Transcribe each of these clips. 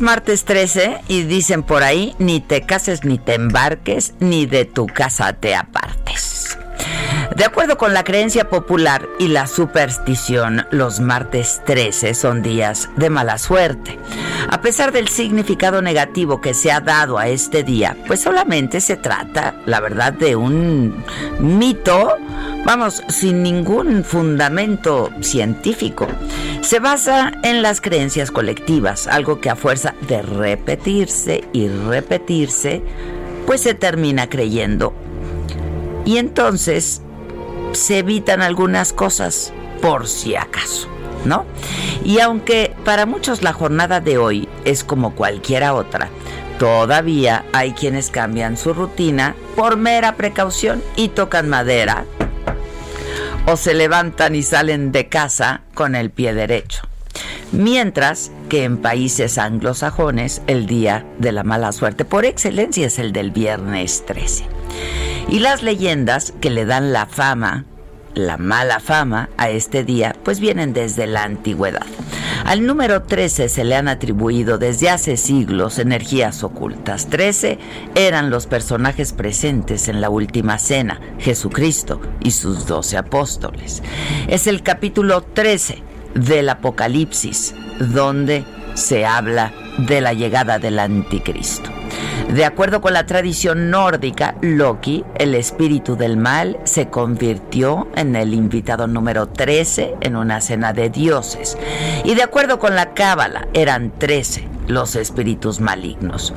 Es martes 13 y dicen por ahí, ni te cases ni te embarques, ni de tu casa te apartes. De acuerdo con la creencia popular y la superstición, los martes 13 son días de mala suerte. A pesar del significado negativo que se ha dado a este día, pues solamente se trata, la verdad, de un mito, vamos, sin ningún fundamento científico. Se basa en las creencias colectivas, algo que a fuerza de repetirse y repetirse, pues se termina creyendo. Y entonces se evitan algunas cosas por si acaso. ¿no? Y aunque para muchos la jornada de hoy es como cualquiera otra, todavía hay quienes cambian su rutina por mera precaución y tocan madera o se levantan y salen de casa con el pie derecho. Mientras que en países anglosajones el día de la mala suerte por excelencia es el del viernes 13. Y las leyendas que le dan la fama la mala fama a este día, pues vienen desde la antigüedad. Al número 13 se le han atribuido desde hace siglos energías ocultas. 13 eran los personajes presentes en la última cena, Jesucristo y sus doce apóstoles. Es el capítulo 13 del Apocalipsis, donde se habla de la llegada del anticristo. De acuerdo con la tradición nórdica, Loki, el espíritu del mal, se convirtió en el invitado número 13 en una cena de dioses. Y de acuerdo con la cábala, eran 13 los espíritus malignos.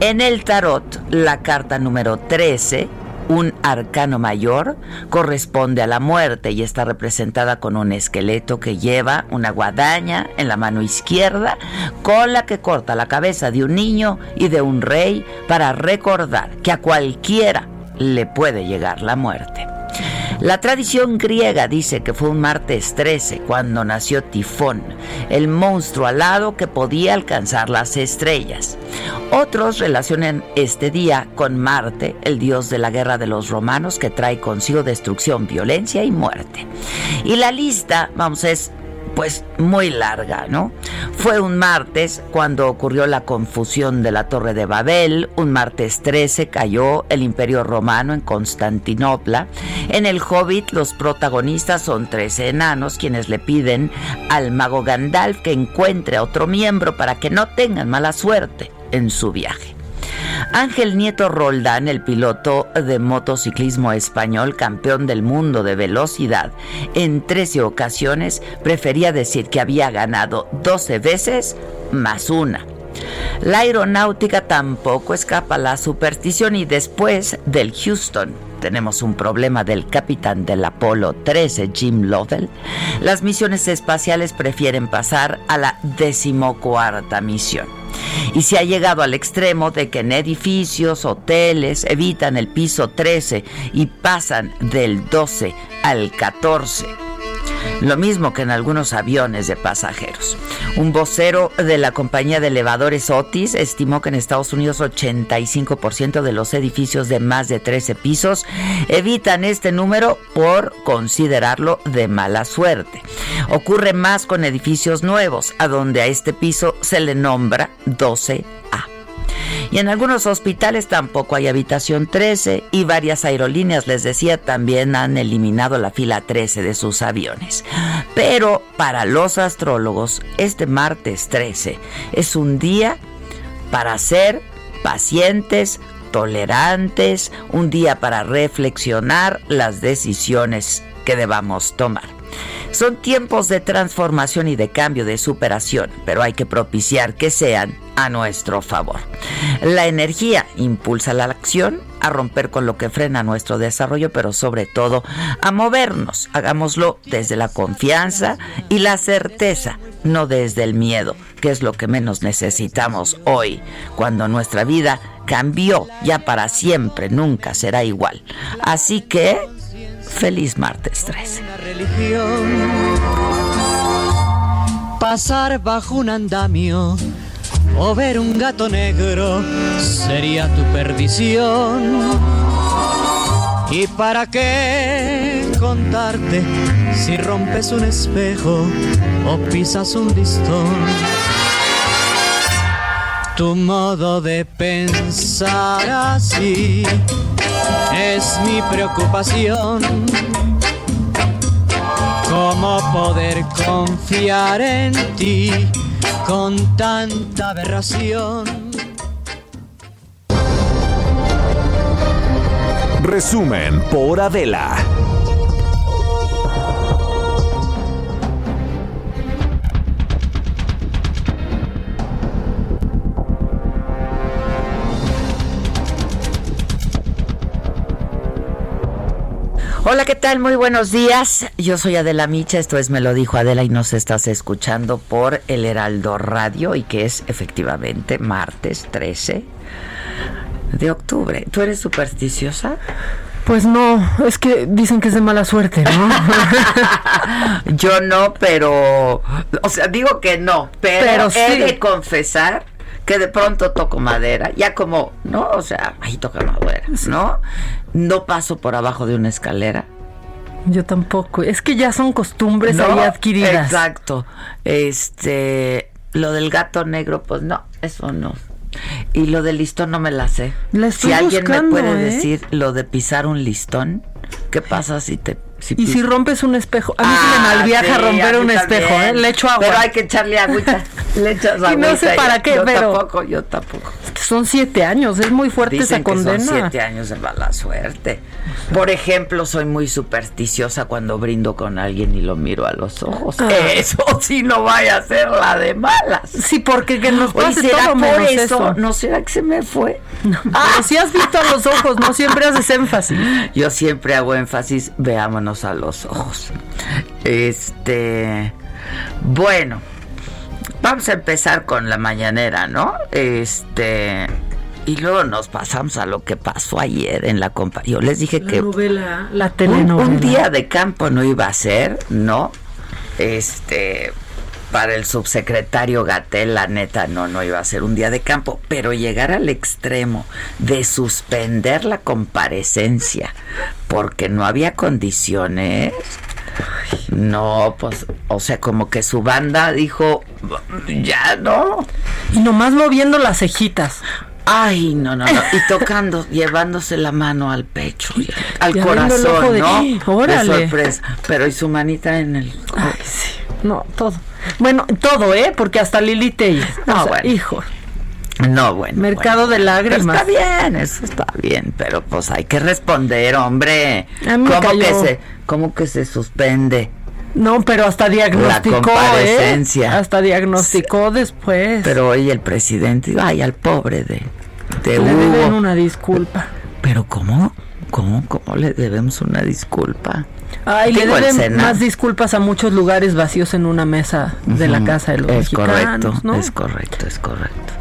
En el tarot, la carta número 13 un arcano mayor corresponde a la muerte y está representada con un esqueleto que lleva una guadaña en la mano izquierda con la que corta la cabeza de un niño y de un rey para recordar que a cualquiera le puede llegar la muerte. La tradición griega dice que fue un martes 13 cuando nació Tifón, el monstruo alado que podía alcanzar las estrellas. Otros relacionan este día con Marte, el dios de la guerra de los romanos que trae consigo destrucción, violencia y muerte. Y la lista, vamos, es pues muy larga, ¿no? Fue un martes cuando ocurrió la confusión de la Torre de Babel, un martes 13 cayó el Imperio Romano en Constantinopla. En el Hobbit los protagonistas son tres enanos quienes le piden al mago Gandalf que encuentre a otro miembro para que no tengan mala suerte en su viaje. Ángel Nieto Roldán, el piloto de motociclismo español, campeón del mundo de velocidad, en 13 ocasiones prefería decir que había ganado 12 veces más una. La aeronáutica tampoco escapa a la superstición y después del Houston tenemos un problema del capitán del Apolo 13, Jim Lovell, las misiones espaciales prefieren pasar a la decimocuarta misión. Y se ha llegado al extremo de que en edificios, hoteles, evitan el piso 13 y pasan del 12 al 14 lo mismo que en algunos aviones de pasajeros. Un vocero de la compañía de elevadores Otis estimó que en Estados Unidos 85% de los edificios de más de 13 pisos evitan este número por considerarlo de mala suerte. Ocurre más con edificios nuevos, a donde a este piso se le nombra 12A. Y en algunos hospitales tampoco hay habitación 13 y varias aerolíneas, les decía, también han eliminado la fila 13 de sus aviones. Pero para los astrólogos, este martes 13 es un día para ser pacientes, tolerantes, un día para reflexionar las decisiones que debamos tomar. Son tiempos de transformación y de cambio, de superación, pero hay que propiciar que sean a nuestro favor. La energía impulsa la acción, a romper con lo que frena nuestro desarrollo, pero sobre todo a movernos. Hagámoslo desde la confianza y la certeza, no desde el miedo, que es lo que menos necesitamos hoy, cuando nuestra vida cambió ya para siempre, nunca será igual. Así que Feliz martes 13. Pasar bajo un andamio o ver un gato negro sería tu perdición. ¿Y para qué contarte si rompes un espejo o pisas un listón? Tu modo de pensar así es mi preocupación. ¿Cómo poder confiar en ti con tanta aberración? Resumen por Adela. Hola, ¿qué tal? Muy buenos días. Yo soy Adela Micha, esto es Me lo dijo Adela y nos estás escuchando por El Heraldo Radio y que es efectivamente martes 13 de octubre. ¿Tú eres supersticiosa? Pues no, es que dicen que es de mala suerte, ¿no? Yo no, pero, o sea, digo que no, pero, he de confesar que de pronto toco madera, ya como, ¿no? O sea, ahí toca madera, ¿no? No paso por abajo de una escalera. Yo tampoco. Es que ya son costumbres ahí adquiridas. Exacto. Este, lo del gato negro, pues no, eso no. Y lo del listón no me la sé. si alguien me puede ¿eh? decir lo de pisar un listón, ¿qué pasa si te y si rompes un espejo, a mí se me ah, malviaja romper un espejo, ¿eh? le echo agua. Pero hay que echarle agüita. Le echas agua. Y no sé para qué, yo pero. Tampoco, yo tampoco. Son siete años, es muy fuerte esa condena. son siete años de mala suerte. Por ejemplo, soy muy supersticiosa cuando brindo con alguien y lo miro a los ojos. Ah. Eso sí no vaya a ser la de malas. Sí, porque que nos pase ¿será todo por eso? ¿No será que se me fue? ah. si has visto a los ojos, no siempre haces énfasis. Yo siempre hago énfasis, veámonos a los ojos. Este, bueno, vamos a empezar con la mañanera, ¿no? Este, y luego nos pasamos a lo que pasó ayer en la compañía. Yo les dije que la telenovela. Un, día de campo no iba a ser, ¿no? Este, para el subsecretario Gatel, la neta, no, no iba a ser un día de campo, pero llegar al extremo de suspender la comparecencia porque no había condiciones. No, pues, o sea, como que su banda dijo, ya no. Y nomás moviendo las cejitas. Ay, no, no, no. Y tocando, llevándose la mano al pecho, al corazón, ¿no? Órale. De sorpresa. Pero y su manita en el. Ay, sí. No, todo. Bueno, todo, ¿eh? Porque hasta Lili Telles. No, bueno. Hijo. No, bueno. Mercado de lágrimas. está bien, eso está bien, pero pues hay que responder, hombre. ¿Cómo que se, cómo que se suspende? No, pero hasta diagnosticó, ¿eh? Hasta diagnosticó después. Pero oye, el presidente, ay, al pobre de, de Le deben una disculpa. Pero ¿cómo? ¿Cómo? ¿Cómo le debemos una disculpa? Ay, le deben más disculpas a muchos lugares vacíos en una mesa de la casa de los es correcto, Es correcto, es correcto.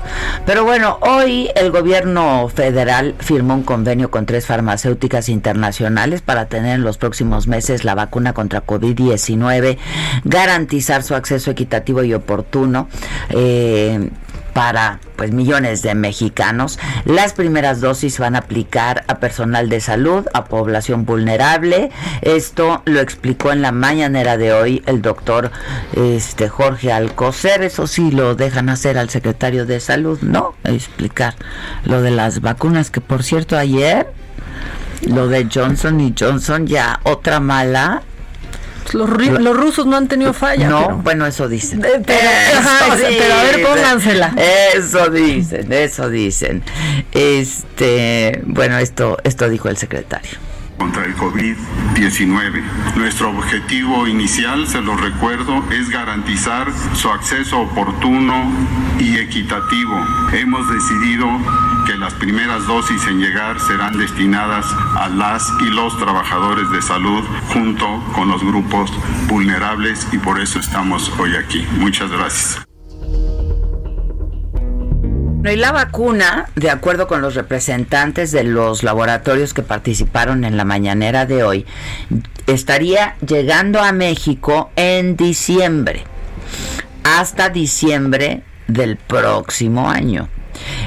Pero bueno, hoy el gobierno federal firmó un convenio con tres farmacéuticas internacionales para tener en los próximos meses la vacuna contra COVID-19, garantizar su acceso equitativo y oportuno. Eh, para pues millones de mexicanos. Las primeras dosis van a aplicar a personal de salud, a población vulnerable. Esto lo explicó en la mañanera de hoy el doctor este Jorge Alcocer. Eso sí lo dejan hacer al secretario de salud, ¿no? Explicar lo de las vacunas que por cierto ayer lo de Johnson y Johnson ya otra mala los, los, rusos no han tenido falla. No, bueno, eso dicen. Eh, pero, a ver, póngansela. Eso dicen, eso dicen. Este, bueno, esto, esto dijo el secretario contra el COVID-19. Nuestro objetivo inicial, se lo recuerdo, es garantizar su acceso oportuno y equitativo. Hemos decidido que las primeras dosis en llegar serán destinadas a las y los trabajadores de salud junto con los grupos vulnerables y por eso estamos hoy aquí. Muchas gracias. Y la vacuna, de acuerdo con los representantes de los laboratorios que participaron en la mañanera de hoy, estaría llegando a México en diciembre, hasta diciembre del próximo año.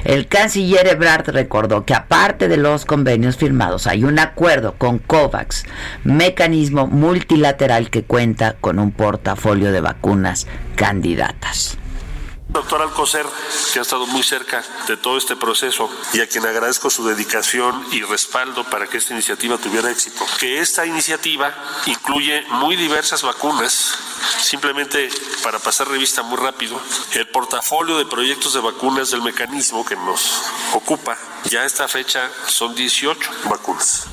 El canciller Ebrard recordó que aparte de los convenios firmados hay un acuerdo con COVAX, mecanismo multilateral que cuenta con un portafolio de vacunas candidatas. Doctor Alcocer, que ha estado muy cerca de todo este proceso y a quien agradezco su dedicación y respaldo para que esta iniciativa tuviera éxito. Que esta iniciativa incluye muy diversas vacunas. Simplemente para pasar revista muy rápido, el portafolio de proyectos de vacunas del mecanismo que nos ocupa, ya a esta fecha son 18 vacunas.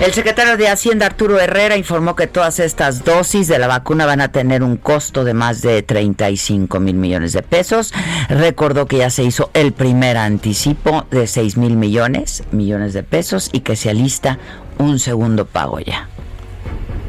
El secretario de Hacienda Arturo Herrera informó que todas estas dosis de la vacuna van a tener un costo de más de 35 mil millones de pesos. Recordó que ya se hizo el primer anticipo de 6 mil millones, millones de pesos y que se alista un segundo pago ya.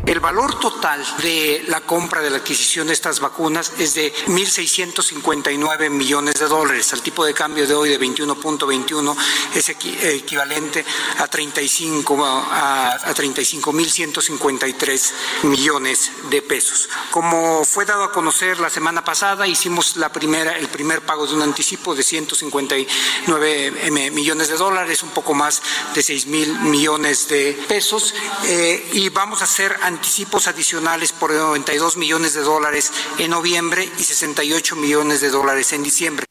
El valor total de la compra de la adquisición de estas vacunas es de 1.659 millones de dólares. Al tipo de cambio de hoy de 21.21 es equivalente a 35 a, a 35.153 millones de pesos. Como fue dado a conocer la semana pasada, hicimos la primera el primer pago de un anticipo de 159 millones de dólares, un poco más de 6 mil millones de pesos, eh, y vamos a hacer anticipos adicionales por 92 millones de dólares en noviembre y 68 millones de dólares en diciembre.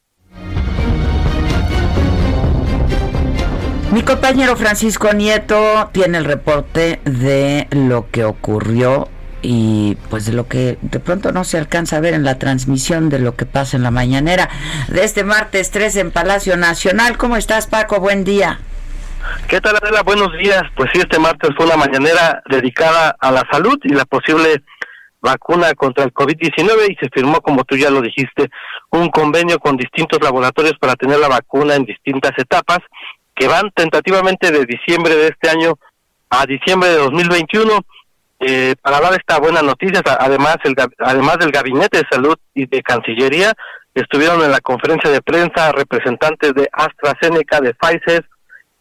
Mi compañero Francisco Nieto tiene el reporte de lo que ocurrió y pues de lo que de pronto no se alcanza a ver en la transmisión de lo que pasa en la mañanera de este martes 3 en Palacio Nacional. ¿Cómo estás Paco? Buen día. ¿Qué tal, Adela? Buenos días. Pues sí, este martes fue una mañanera dedicada a la salud y la posible vacuna contra el COVID-19 y se firmó, como tú ya lo dijiste, un convenio con distintos laboratorios para tener la vacuna en distintas etapas que van tentativamente de diciembre de este año a diciembre de 2021. Eh, para dar esta buena noticia, además, el, además del Gabinete de Salud y de Cancillería, estuvieron en la conferencia de prensa representantes de AstraZeneca, de Pfizer,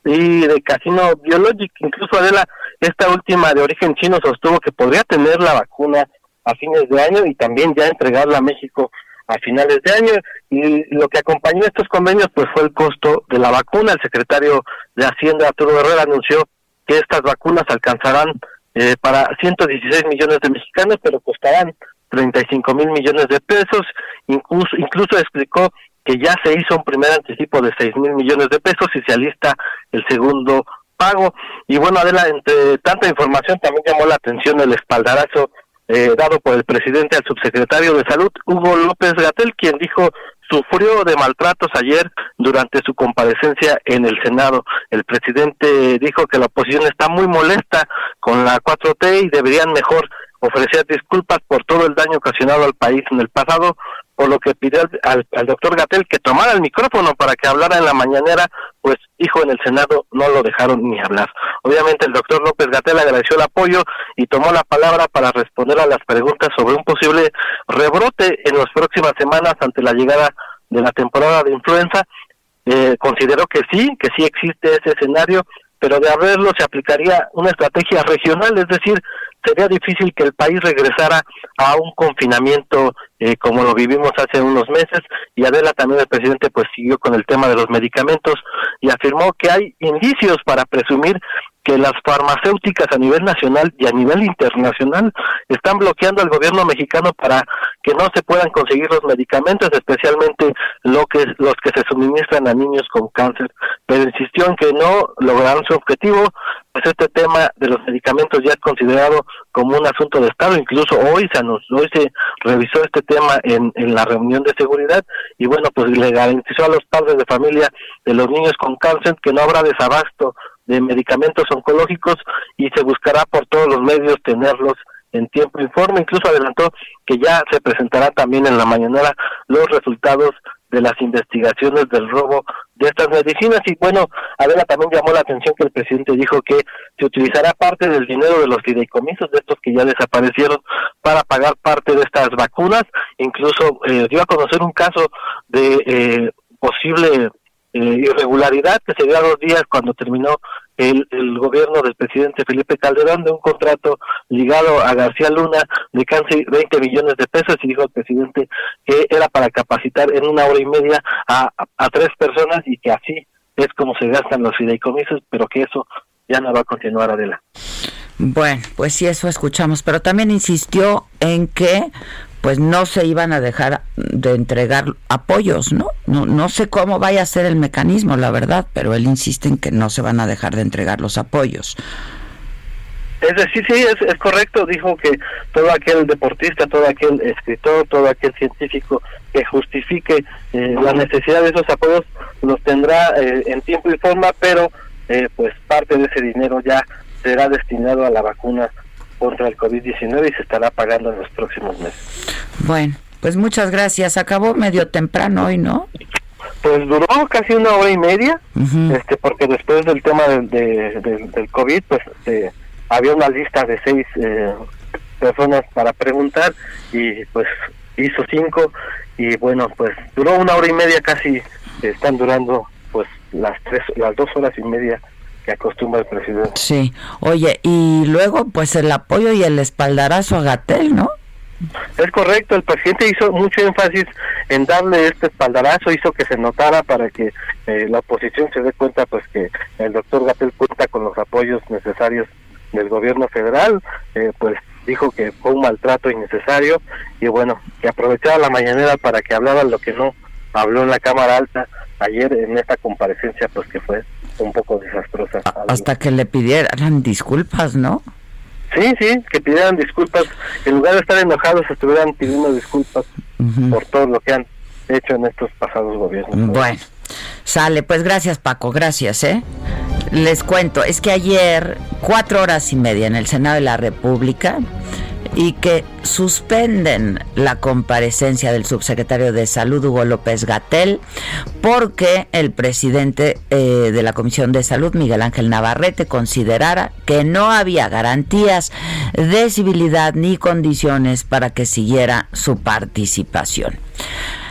y de Casino Biologic. Incluso Adela, esta última de origen chino sostuvo que podría tener la vacuna a fines de año y también ya entregarla a México a finales de año. Y lo que acompañó estos convenios pues fue el costo de la vacuna. El secretario de Hacienda, Arturo Herrera, anunció que estas vacunas alcanzarán eh, para 116 millones de mexicanos, pero costarán 35 mil millones de pesos. Incluso, incluso explicó que ya se hizo un primer anticipo de 6 mil millones de pesos y se alista el segundo pago. Y bueno, Adela, entre tanta información también llamó la atención el espaldarazo eh, dado por el presidente al subsecretario de Salud, Hugo López Gatel, quien dijo sufrió de maltratos ayer durante su comparecencia en el Senado. El presidente dijo que la oposición está muy molesta con la 4T y deberían mejor ofrecer disculpas por todo el daño ocasionado al país en el pasado, por lo que pidió al, doctor Gatel que tomara el micrófono para que hablara en la mañanera, pues hijo en el Senado no lo dejaron ni hablar. Obviamente el doctor López Gatel agradeció el apoyo y tomó la palabra para responder a las preguntas sobre un posible rebrote en las próximas semanas ante la llegada de la temporada de influenza. Eh, consideró que sí, que sí existe ese escenario, pero de haberlo se aplicaría una estrategia regional, es decir, sería difícil que el país regresara a un confinamiento eh, como lo vivimos hace unos meses. Y Adela también el presidente pues siguió con el tema de los medicamentos y afirmó que hay indicios para presumir que las farmacéuticas a nivel nacional y a nivel internacional están bloqueando al gobierno mexicano para que no se puedan conseguir los medicamentos, especialmente lo que, los que se suministran a niños con cáncer. Pero insistió en que no lograron su objetivo, pues este tema de los medicamentos ya es considerado como un asunto de Estado. Incluso hoy se, hoy se revisó este tema en, en la reunión de seguridad y bueno, pues le garantizó a los padres de familia de los niños con cáncer que no habrá desabasto de medicamentos oncológicos y se buscará por todos los medios tenerlos en tiempo informe. Incluso adelantó que ya se presentará también en la mañanera los resultados de las investigaciones del robo de estas medicinas. Y bueno, Adela también llamó la atención que el presidente dijo que se utilizará parte del dinero de los fideicomisos, de estos que ya desaparecieron, para pagar parte de estas vacunas. Incluso eh, dio a conocer un caso de eh, posible eh, irregularidad que se dio a dos días cuando terminó el, el, gobierno del presidente Felipe Calderón de un contrato ligado a García Luna de casi 20 millones de pesos y dijo el presidente que era para capacitar en una hora y media a, a tres personas y que así es como se gastan los fideicomisos, pero que eso ya no va a continuar Adela. Bueno, pues sí, eso escuchamos, pero también insistió en que pues no se iban a dejar de entregar apoyos, ¿no? No, no sé cómo vaya a ser el mecanismo, la verdad, pero él insiste en que no se van a dejar de entregar los apoyos. Es decir, sí, es, es correcto, dijo que todo aquel deportista, todo aquel escritor, todo aquel científico que justifique eh, la necesidad de esos apoyos los tendrá eh, en tiempo y forma, pero eh, pues parte de ese dinero ya será destinado a la vacuna contra el COVID-19 y se estará pagando en los próximos meses. Bueno, pues muchas gracias. Acabó medio temprano hoy, ¿no? Pues duró casi una hora y media, este, porque después del tema del, del COVID, pues eh, había una lista de seis eh, personas para preguntar y pues hizo cinco y bueno, pues duró una hora y media casi, están durando pues las tres, las dos horas y media que acostumbra el presidente. Sí, oye, y luego pues el apoyo y el espaldarazo a Gatel, ¿no? Es correcto, el presidente hizo mucho énfasis en darle este espaldarazo, hizo que se notara para que eh, la oposición se dé cuenta pues que el doctor Gatel cuenta con los apoyos necesarios del gobierno federal, eh, pues dijo que fue un maltrato innecesario y bueno, que aprovechaba la mañanera para que hablara lo que no habló en la Cámara Alta ayer en esta comparecencia pues que fue un poco desastrosa. Hasta que le pidieran disculpas, ¿no? Sí, sí, que pidieran disculpas. En lugar de estar enojados, estuvieran pidiendo disculpas por todo lo que han hecho en estos pasados gobiernos. Bueno, sale. Pues gracias, Paco. Gracias, ¿eh? Les cuento, es que ayer, cuatro horas y media en el Senado de la República, y que suspenden la comparecencia del subsecretario de Salud, Hugo López Gatel, porque el presidente eh, de la Comisión de Salud, Miguel Ángel Navarrete, considerara que no había garantías de civilidad ni condiciones para que siguiera su participación.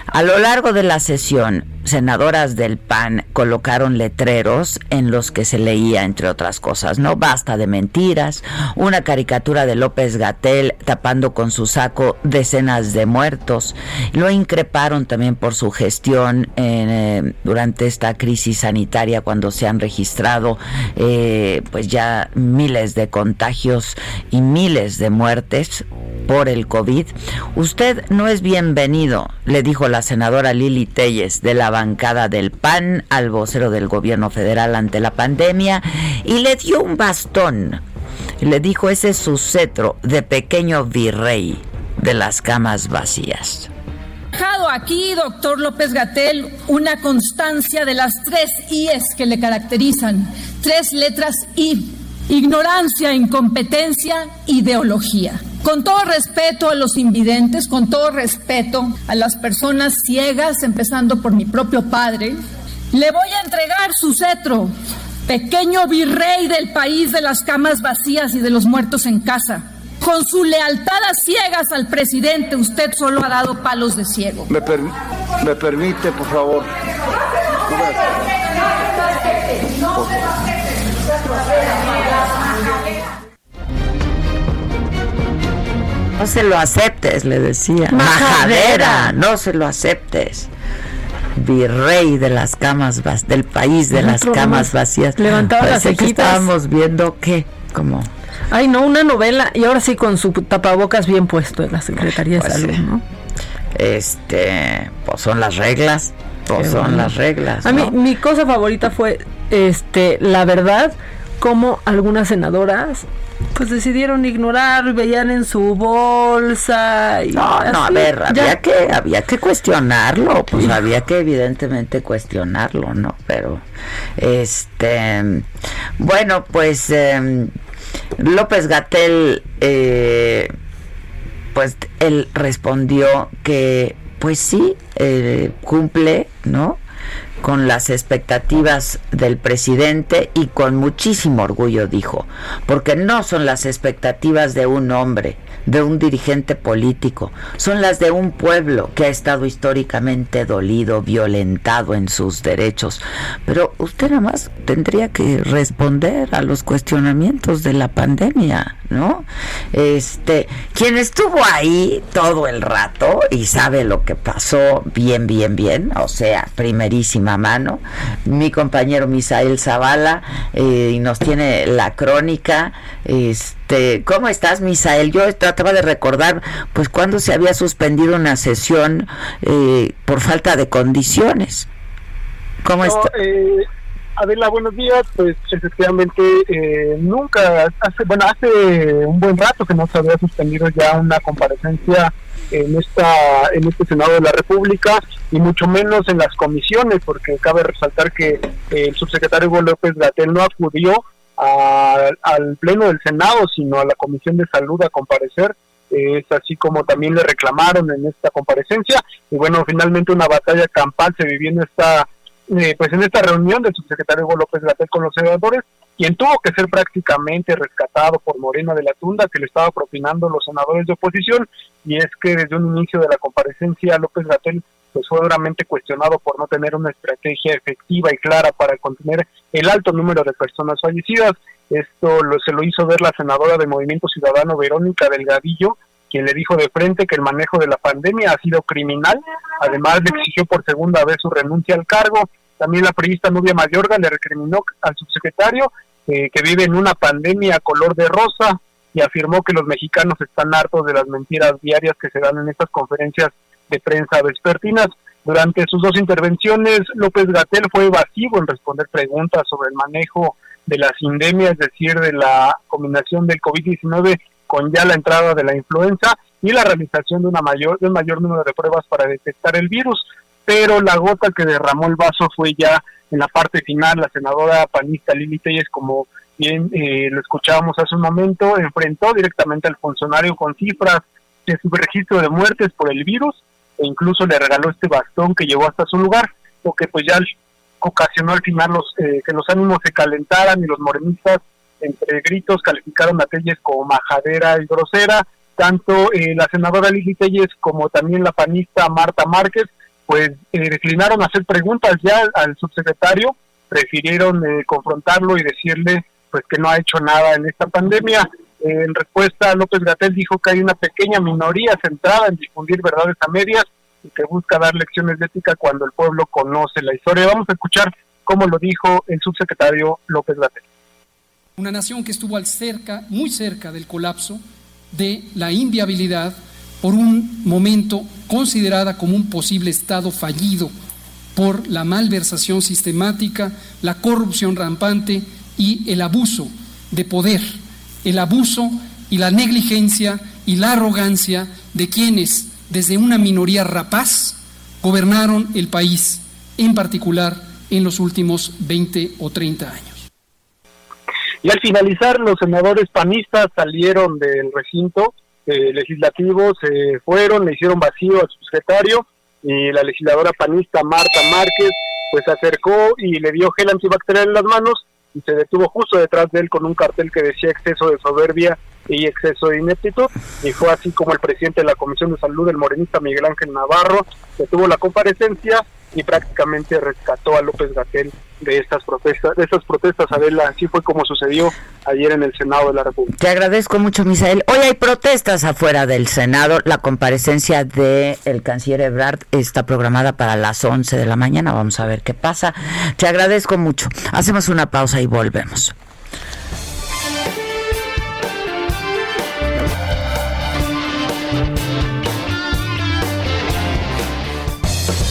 A lo largo de la sesión, senadoras del PAN colocaron letreros en los que se leía, entre otras cosas, no basta de mentiras, una caricatura de López Gatel tapando con su saco decenas de muertos. Lo increparon también por su gestión eh, durante esta crisis sanitaria cuando se han registrado eh, pues ya miles de contagios y miles de muertes por el COVID. Usted no es bienvenido, le dijo la senadora Lili Telles de la bancada del PAN al vocero del gobierno federal ante la pandemia y le dio un bastón. Le dijo ese es su cetro de pequeño virrey de las camas vacías dejado aquí, doctor López Gatel, una constancia de las tres I's que le caracterizan, tres letras I, ignorancia, incompetencia, ideología. Con todo respeto a los invidentes, con todo respeto a las personas ciegas, empezando por mi propio padre, le voy a entregar su cetro, pequeño virrey del país de las camas vacías y de los muertos en casa. Con su lealtad a ciegas al presidente, usted solo ha dado palos de ciego. Me, me permite, por favor. No se lo aceptes, le decía. Majadera, no se lo aceptes. Virrey de las camas del país de las camas vacías. Levantaba las que estábamos viendo que como Ay, no, una novela y ahora sí con su tapabocas bien puesto en la Secretaría de pues Salud, ¿no? Este, pues son las reglas, pues son las reglas. A mí mi cosa favorita fue este, la verdad, como algunas senadoras pues decidieron ignorar, veían en su bolsa y No, no, a ver, había que había que cuestionarlo, pues había que evidentemente cuestionarlo, ¿no? Pero este bueno, pues em, López Gatel, eh, pues él respondió que, pues sí, eh, cumple, ¿no? Con las expectativas del presidente y con muchísimo orgullo dijo, porque no son las expectativas de un hombre, de un dirigente político, son las de un pueblo que ha estado históricamente dolido, violentado en sus derechos. Pero usted nada más tendría que responder a los cuestionamientos de la pandemia, ¿no? Este, quien estuvo ahí todo el rato y sabe lo que pasó bien, bien, bien, o sea, primerísima mano, mi compañero Misael Zavala, eh, y nos tiene la crónica, este, ¿cómo estás, Misael? Yo trataba de recordar, pues, cuando se había suspendido una sesión eh, por falta de condiciones. ¿Cómo está? Eh, Adela, buenos días. Pues efectivamente eh, nunca, hace, bueno, hace un buen rato que no se había suspendido ya una comparecencia en esta en este Senado de la República y mucho menos en las comisiones, porque cabe resaltar que el subsecretario Hugo López Gatel no acudió al pleno del Senado, sino a la Comisión de Salud a comparecer. es así como también le reclamaron en esta comparecencia y bueno, finalmente una batalla campal se vivió en esta eh, pues en esta reunión del subsecretario Hugo López Gatel con los senadores, quien tuvo que ser prácticamente rescatado por Morena de la Tunda, que le estaba propinando los senadores de oposición, y es que desde un inicio de la comparecencia López Gatel pues fue duramente cuestionado por no tener una estrategia efectiva y clara para contener el alto número de personas fallecidas. Esto lo, se lo hizo ver la senadora de Movimiento Ciudadano Verónica Delgadillo, quien le dijo de frente que el manejo de la pandemia ha sido criminal. Además, le exigió por segunda vez su renuncia al cargo. También la periodista Nubia Mayorga le recriminó al subsecretario eh, que vive en una pandemia color de rosa y afirmó que los mexicanos están hartos de las mentiras diarias que se dan en estas conferencias de prensa vespertinas. Durante sus dos intervenciones, López Gatel fue evasivo en responder preguntas sobre el manejo de la sindemia, es decir, de la combinación del COVID-19 con ya la entrada de la influenza y la realización de, una mayor, de un mayor número de pruebas para detectar el virus. Pero la gota que derramó el vaso fue ya en la parte final. La senadora panista Lili Telles, como bien eh, lo escuchábamos hace un momento, enfrentó directamente al funcionario con cifras de su registro de muertes por el virus e incluso le regaló este bastón que llevó hasta su lugar, lo que pues ya ocasionó al final los eh, que los ánimos se calentaran y los morenistas entre gritos calificaron a Telles como majadera y grosera, tanto eh, la senadora Lili Telles como también la panista Marta Márquez, pues eh, declinaron hacer preguntas ya al subsecretario, prefirieron eh, confrontarlo y decirle pues que no ha hecho nada en esta pandemia. en respuesta, López Gatel dijo que hay una pequeña minoría centrada en difundir verdades a medias y que busca dar lecciones de ética cuando el pueblo conoce la historia. Vamos a escuchar cómo lo dijo el subsecretario López Gatel. Una nación que estuvo cerca, muy cerca del colapso, de la inviabilidad, por un momento considerada como un posible Estado fallido por la malversación sistemática, la corrupción rampante y el abuso de poder, el abuso y la negligencia y la arrogancia de quienes, desde una minoría rapaz, gobernaron el país, en particular en los últimos 20 o 30 años. Y al finalizar, los senadores panistas salieron del recinto eh, legislativo, se fueron, le hicieron vacío al subsecretario y la legisladora panista Marta Márquez pues se acercó y le dio gel antibacterial en las manos y se detuvo justo detrás de él con un cartel que decía exceso de soberbia y exceso de ineptitud. Y fue así como el presidente de la Comisión de Salud, el morenista Miguel Ángel Navarro, detuvo la comparecencia y prácticamente rescató a López Gatel de estas protestas, de estas protestas, así fue como sucedió ayer en el Senado de la República. Te agradezco mucho, Misael. Hoy hay protestas afuera del Senado. La comparecencia del el canciller Ebrard está programada para las 11 de la mañana. Vamos a ver qué pasa. Te agradezco mucho. Hacemos una pausa y volvemos.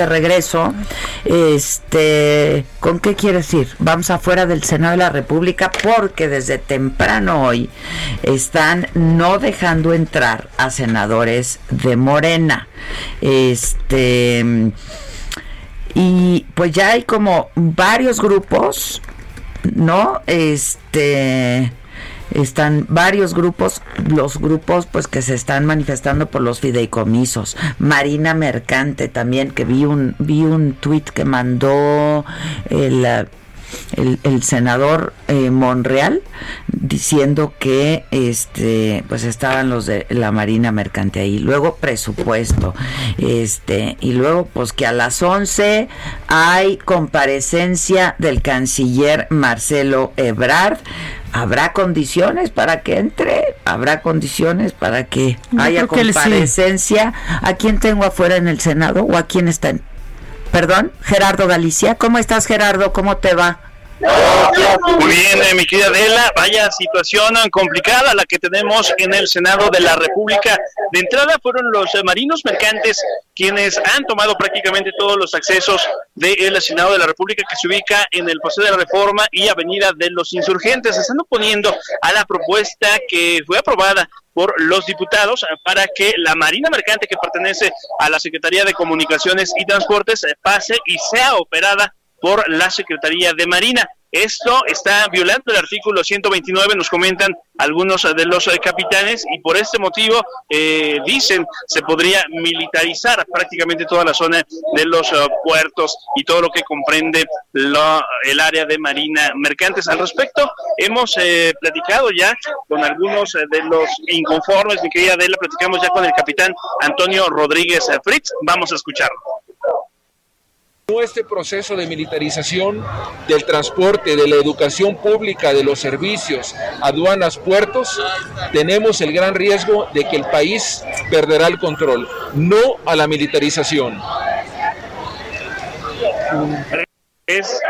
De regreso. Este, ¿con qué quieres ir? Vamos afuera del Senado de la República porque desde temprano hoy están no dejando entrar a senadores de Morena. Este y pues ya hay como varios grupos, ¿no? Este están varios grupos, los grupos pues que se están manifestando por los fideicomisos. Marina Mercante también, que vi un, vi un tuit que mandó el el, senador eh, Monreal diciendo que este pues estaban los de la Marina Mercante ahí. Luego presupuesto este y luego pues que a las 11 hay comparecencia del canciller Marcelo Ebrard. Habrá condiciones para que entre habrá condiciones para que haya comparecencia a quién tengo afuera en el Senado o a quién está en Perdón, Gerardo Galicia. ¿Cómo estás, Gerardo? ¿Cómo te va? Muy bien, eh, mi querida Adela, vaya situación complicada la que tenemos en el Senado de la República. De entrada fueron los eh, marinos mercantes quienes han tomado prácticamente todos los accesos del Senado de la República que se ubica en el Paseo de la Reforma y Avenida de los Insurgentes. Están oponiendo a la propuesta que fue aprobada por los diputados para que la Marina Mercante que pertenece a la Secretaría de Comunicaciones y Transportes pase y sea operada por la Secretaría de Marina. Esto está violando el artículo 129, nos comentan algunos de los eh, capitanes, y por este motivo eh, dicen se podría militarizar prácticamente toda la zona de los eh, puertos y todo lo que comprende el área de marina mercantes. Al respecto, hemos platicado ya con algunos de los inconformes, mi querida Adela, platicamos ya con el capitán Antonio Rodríguez Fritz. Vamos a escucharlo este proceso de militarización del transporte, de la educación pública, de los servicios, aduanas, puertos, tenemos el gran riesgo de que el país perderá el control, no a la militarización. Es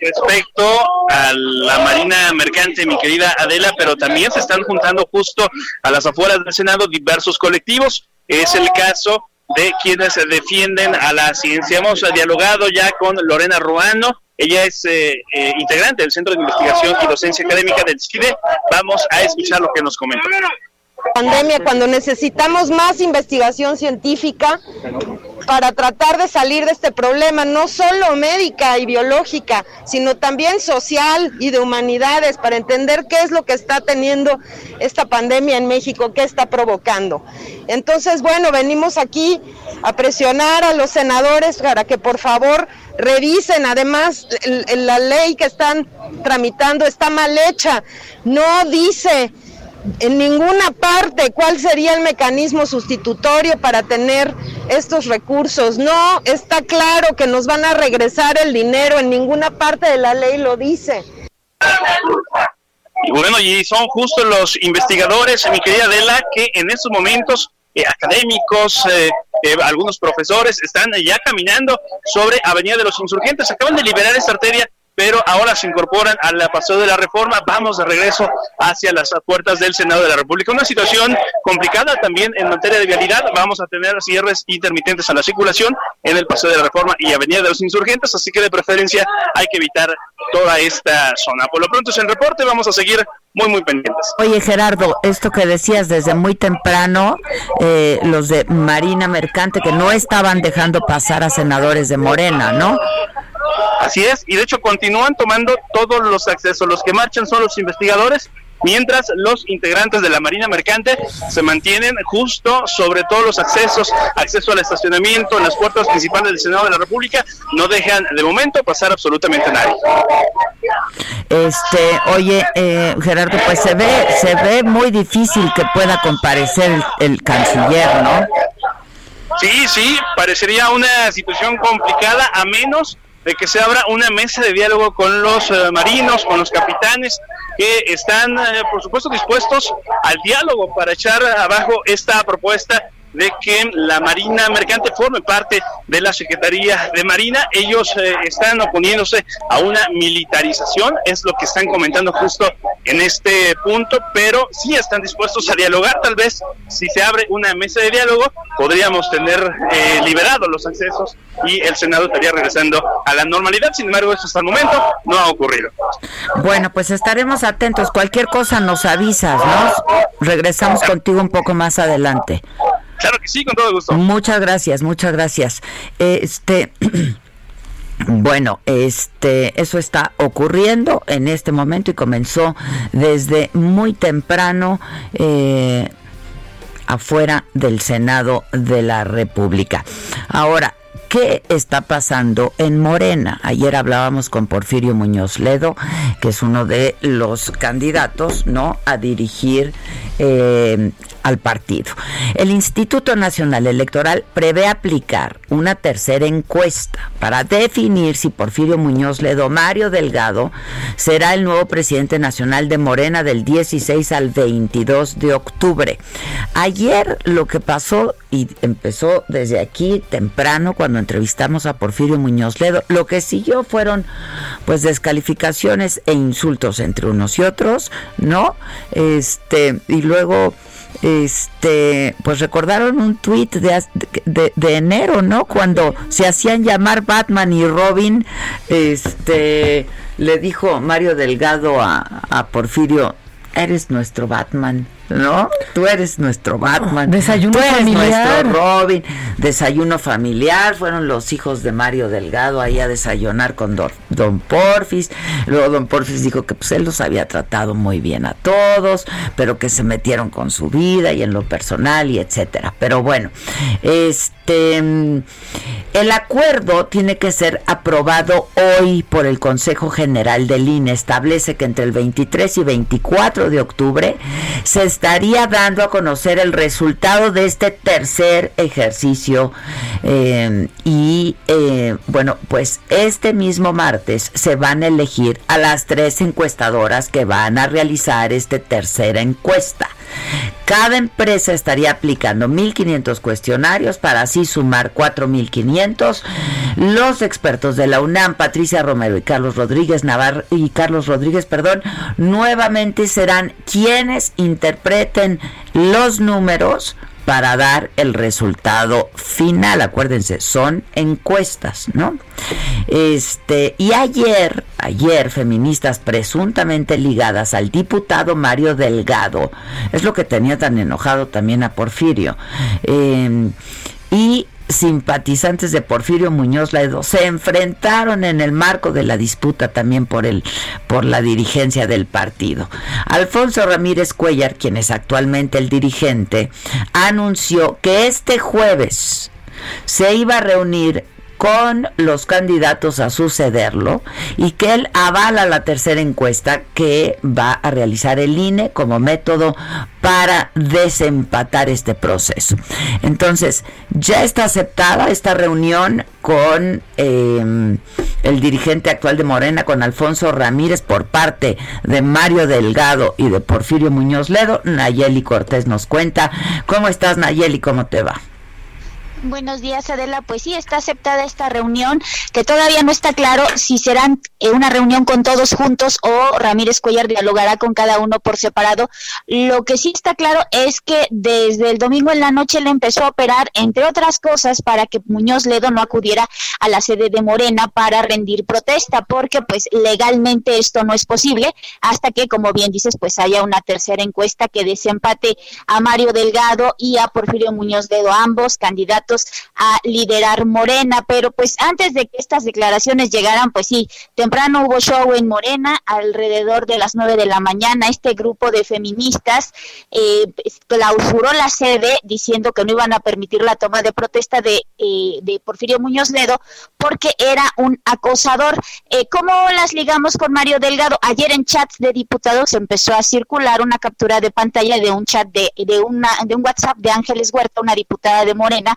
respecto a la Marina Mercante, mi querida Adela, pero también se están juntando justo a las afueras del Senado diversos colectivos. Es el caso de quienes defienden a la ciencia. Hemos dialogado ya con Lorena Ruano, ella es eh, eh, integrante del Centro de Investigación y Docencia Académica del CIDE. Vamos a escuchar lo que nos comenta pandemia, cuando necesitamos más investigación científica para tratar de salir de este problema, no solo médica y biológica, sino también social y de humanidades, para entender qué es lo que está teniendo esta pandemia en México, qué está provocando. Entonces, bueno, venimos aquí a presionar a los senadores para que por favor revisen, además la ley que están tramitando está mal hecha, no dice en ninguna parte cuál sería el mecanismo sustitutorio para tener estos recursos. No está claro que nos van a regresar el dinero, en ninguna parte de la ley lo dice. Y bueno, y son justo los investigadores, mi querida Adela, que en estos momentos eh, académicos, eh, eh, algunos profesores están ya caminando sobre Avenida de los Insurgentes. Acaban de liberar esta arteria pero ahora se incorporan al paseo de la reforma. Vamos de regreso hacia las puertas del Senado de la República. Una situación complicada también en materia de vialidad. Vamos a tener cierres intermitentes a la circulación en el paseo de la reforma y avenida de los insurgentes, así que de preferencia hay que evitar toda esta zona. Por lo pronto es el reporte, vamos a seguir muy, muy pendientes. Oye, Gerardo, esto que decías desde muy temprano, eh, los de Marina Mercante que no estaban dejando pasar a senadores de Morena, ¿no? Así es, y de hecho continúan tomando todos los accesos. Los que marchan son los investigadores mientras los integrantes de la Marina Mercante se mantienen justo sobre todos los accesos, acceso al estacionamiento, en las puertas principales del Senado de la República, no dejan de momento pasar absolutamente nadie. Este, oye, eh, Gerardo, pues se ve, se ve muy difícil que pueda comparecer el, el canciller, ¿no? Sí, sí, parecería una situación complicada a menos de que se abra una mesa de diálogo con los eh, marinos, con los capitanes, que están, eh, por supuesto, dispuestos al diálogo para echar abajo esta propuesta de que la Marina Mercante forme parte de la Secretaría de Marina. Ellos eh, están oponiéndose a una militarización, es lo que están comentando justo en este punto, pero sí están dispuestos a dialogar. Tal vez si se abre una mesa de diálogo, podríamos tener eh, liberados los accesos y el Senado estaría regresando a la normalidad. Sin embargo, eso hasta el momento no ha ocurrido. Bueno, pues estaremos atentos. Cualquier cosa nos avisas, ¿no? Regresamos contigo un poco más adelante. Claro que sí, con todo gusto. Muchas gracias, muchas gracias. Este. Bueno, este, eso está ocurriendo en este momento y comenzó desde muy temprano eh, afuera del Senado de la República. Ahora, ¿Qué está pasando en Morena? Ayer hablábamos con Porfirio Muñoz Ledo, que es uno de los candidatos, ¿no? A dirigir eh, al partido. El Instituto Nacional Electoral prevé aplicar una tercera encuesta para definir si Porfirio Muñoz Ledo Mario Delgado será el nuevo presidente nacional de Morena del 16 al 22 de octubre. Ayer lo que pasó y empezó desde aquí temprano cuando entrevistamos a Porfirio Muñoz Ledo, lo que siguió fueron pues descalificaciones e insultos entre unos y otros, ¿no? Este, y luego este, pues recordaron un tuit de, de, enero, ¿no? Cuando se hacían llamar Batman y Robin, este, le dijo Mario Delgado a, a Porfirio, eres nuestro Batman. ¿No? Tú eres nuestro Batman. Desayuno Tú eres familiar. nuestro Robin. Desayuno familiar. Fueron los hijos de Mario Delgado ahí a desayunar con don, Porfis. Luego don Porfis dijo que pues él los había tratado muy bien a todos, pero que se metieron con su vida y en lo personal y etcétera. Pero bueno, este el acuerdo tiene que ser aprobado hoy por el Consejo General del INE. Establece que entre el 23 y 24 de octubre se estaría dando a conocer el resultado de este tercer ejercicio eh, y eh, bueno pues este mismo martes se van a elegir a las tres encuestadoras que van a realizar esta tercera encuesta cada empresa estaría aplicando 1.500 cuestionarios para así sumar 4.500. Los expertos de la UNAM, Patricia Romero y Carlos Rodríguez Navarro y Carlos Rodríguez, perdón, nuevamente serán quienes interpreten los números para dar el resultado final. Acuérdense, son encuestas, ¿no? Este, y ayer, ayer, feministas presuntamente ligadas al diputado Mario Delgado, es lo que tenía tan enojado también a Porfirio, eh, y simpatizantes de Porfirio Muñoz Ledo se enfrentaron en el marco de la disputa también por el por la dirigencia del partido. Alfonso Ramírez Cuellar, quien es actualmente el dirigente, anunció que este jueves se iba a reunir con los candidatos a sucederlo y que él avala la tercera encuesta que va a realizar el INE como método para desempatar este proceso. Entonces, ya está aceptada esta reunión con eh, el dirigente actual de Morena, con Alfonso Ramírez, por parte de Mario Delgado y de Porfirio Muñoz Ledo. Nayeli Cortés nos cuenta. ¿Cómo estás, Nayeli? ¿Cómo te va? Buenos días, Adela. Pues sí, está aceptada esta reunión, que todavía no está claro si serán eh, una reunión con todos juntos o Ramírez Cuellar dialogará con cada uno por separado. Lo que sí está claro es que desde el domingo en la noche le empezó a operar, entre otras cosas, para que Muñoz Ledo no acudiera a la sede de Morena para rendir protesta, porque pues legalmente esto no es posible hasta que, como bien dices, pues haya una tercera encuesta que desempate a Mario Delgado y a Porfirio Muñoz Ledo, ambos candidatos a liderar Morena, pero pues antes de que estas declaraciones llegaran, pues sí, temprano hubo show en Morena, alrededor de las nueve de la mañana, este grupo de feministas eh, clausuró la sede diciendo que no iban a permitir la toma de protesta de, eh, de Porfirio Muñoz Ledo porque era un acosador. Eh, ¿Cómo las ligamos con Mario Delgado? Ayer en chats de diputados empezó a circular una captura de pantalla de un chat de, de, una, de un WhatsApp de Ángeles Huerta, una diputada de Morena,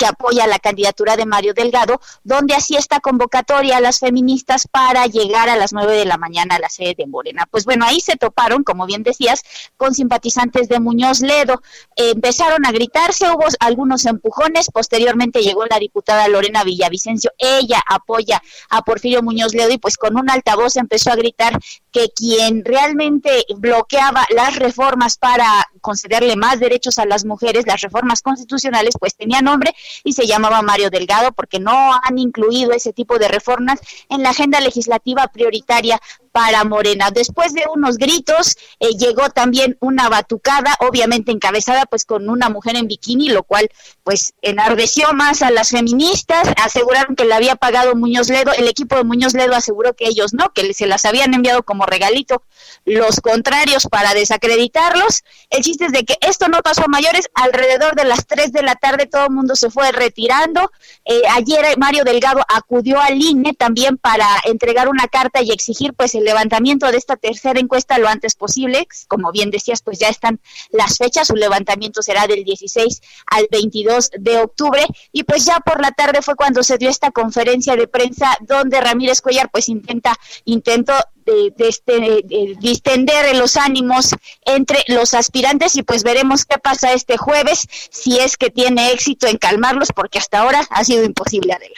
que apoya la candidatura de Mario Delgado, donde hacía esta convocatoria a las feministas para llegar a las nueve de la mañana a la sede de Morena. Pues bueno, ahí se toparon, como bien decías, con simpatizantes de Muñoz Ledo. empezaron a gritarse, hubo algunos empujones, posteriormente llegó la diputada Lorena Villavicencio, ella apoya a Porfirio Muñoz Ledo y pues con un altavoz empezó a gritar que quien realmente bloqueaba las reformas para concederle más derechos a las mujeres, las reformas constitucionales, pues tenía nombre y se llamaba Mario Delgado porque no han incluido ese tipo de reformas en la agenda legislativa prioritaria para Morena. Después de unos gritos, eh, llegó también una batucada, obviamente encabezada pues con una mujer en bikini, lo cual pues enardeció más a las feministas, aseguraron que la había pagado Muñoz Ledo, el equipo de Muñoz Ledo aseguró que ellos no, que se las habían enviado como regalito los contrarios para desacreditarlos. El chiste es de que esto no pasó a mayores, alrededor de las 3 de la tarde todo el mundo se fue retirando. Eh, ayer Mario Delgado acudió al INE también para entregar una carta y exigir pues el levantamiento de esta tercera encuesta lo antes posible. Como bien decías, pues ya están las fechas. Su levantamiento será del 16 al 22 de octubre. Y pues ya por la tarde fue cuando se dio esta conferencia de prensa donde Ramírez Cuellar pues intenta, intentó de, de, este, distender los ánimos entre los aspirantes y pues veremos qué pasa este jueves si es que tiene éxito en calmarlos porque hasta ahora ha sido imposible Adela.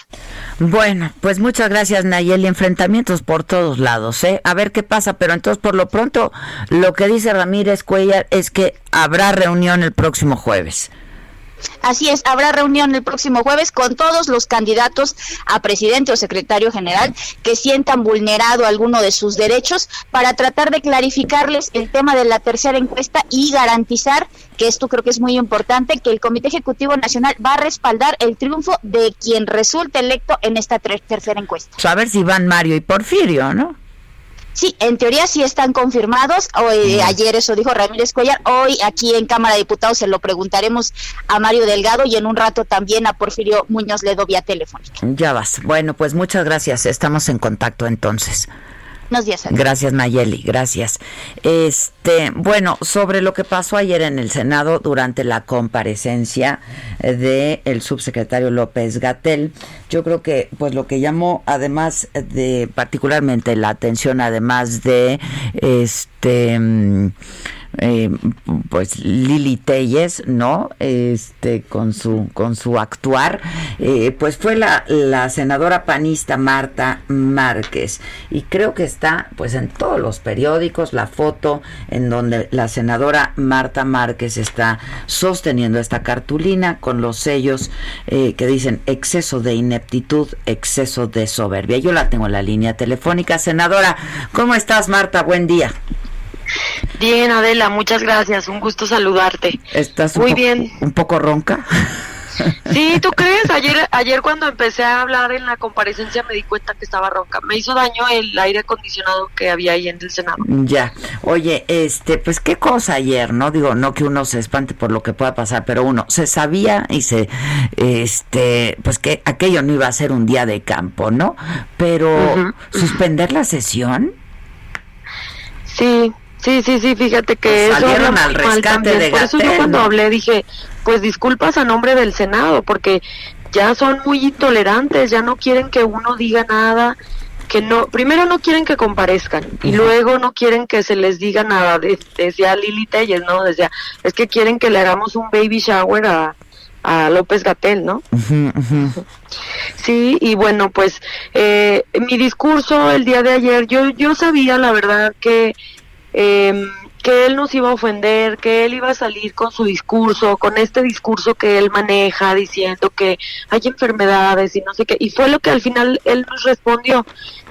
Bueno, pues muchas gracias Nayeli, enfrentamientos por todos lados, ¿eh? A ver qué pasa, pero entonces por lo pronto lo que dice Ramírez Cuellar es que habrá reunión el próximo jueves. Así es, habrá reunión el próximo jueves con todos los candidatos a presidente o secretario general que sientan vulnerado alguno de sus derechos para tratar de clarificarles el tema de la tercera encuesta y garantizar que esto creo que es muy importante, que el Comité Ejecutivo Nacional va a respaldar el triunfo de quien resulte electo en esta tercera encuesta. A ver si van Mario y Porfirio, ¿no? Sí, en teoría sí están confirmados. Hoy, ayer eso dijo Ramírez Cuellar. Hoy aquí en Cámara de Diputados se lo preguntaremos a Mario Delgado y en un rato también a Porfirio Muñoz Ledo vía telefónica. Ya vas. Bueno, pues muchas gracias. Estamos en contacto entonces. Gracias Nayeli, gracias. Este, bueno, sobre lo que pasó ayer en el Senado durante la comparecencia de el subsecretario López Gatel, yo creo que pues lo que llamó además de particularmente la atención además de este eh, pues Lili Telles, ¿no? Este con su con su actuar, eh, pues fue la, la senadora panista Marta Márquez y creo que está pues en todos los periódicos la foto en donde la senadora Marta Márquez está sosteniendo esta cartulina con los sellos eh, que dicen exceso de ineptitud, exceso de soberbia. Yo la tengo en la línea telefónica. Senadora, ¿cómo estás Marta? Buen día. Bien, Adela, muchas gracias. Un gusto saludarte. ¿Estás muy bien? ¿Un poco ronca? Sí, ¿tú crees? Ayer, ayer cuando empecé a hablar en la comparecencia me di cuenta que estaba ronca. Me hizo daño el aire acondicionado que había ahí en el Senado. Ya. Oye, este, pues qué cosa ayer, ¿no? Digo, no que uno se espante por lo que pueda pasar, pero uno se sabía y se, este, pues que aquello no iba a ser un día de campo, ¿no? Pero, ¿suspender la sesión? Sí, Sí, sí, sí, fíjate que eso salieron al rescate de Por eso yo cuando hablé dije, pues disculpas a nombre del Senado, porque ya son muy intolerantes, ya no quieren que uno diga nada, que no, primero no quieren que comparezcan y luego no quieren que se les diga nada, decía Lili Telles, ¿no? Decía, es que quieren que le hagamos un baby shower a, a López Gatel, ¿no? Sí, y bueno, pues eh, mi discurso el día de ayer, yo, yo sabía la verdad que, eh, que él nos iba a ofender, que él iba a salir con su discurso, con este discurso que él maneja, diciendo que hay enfermedades y no sé qué, y fue lo que al final él nos respondió.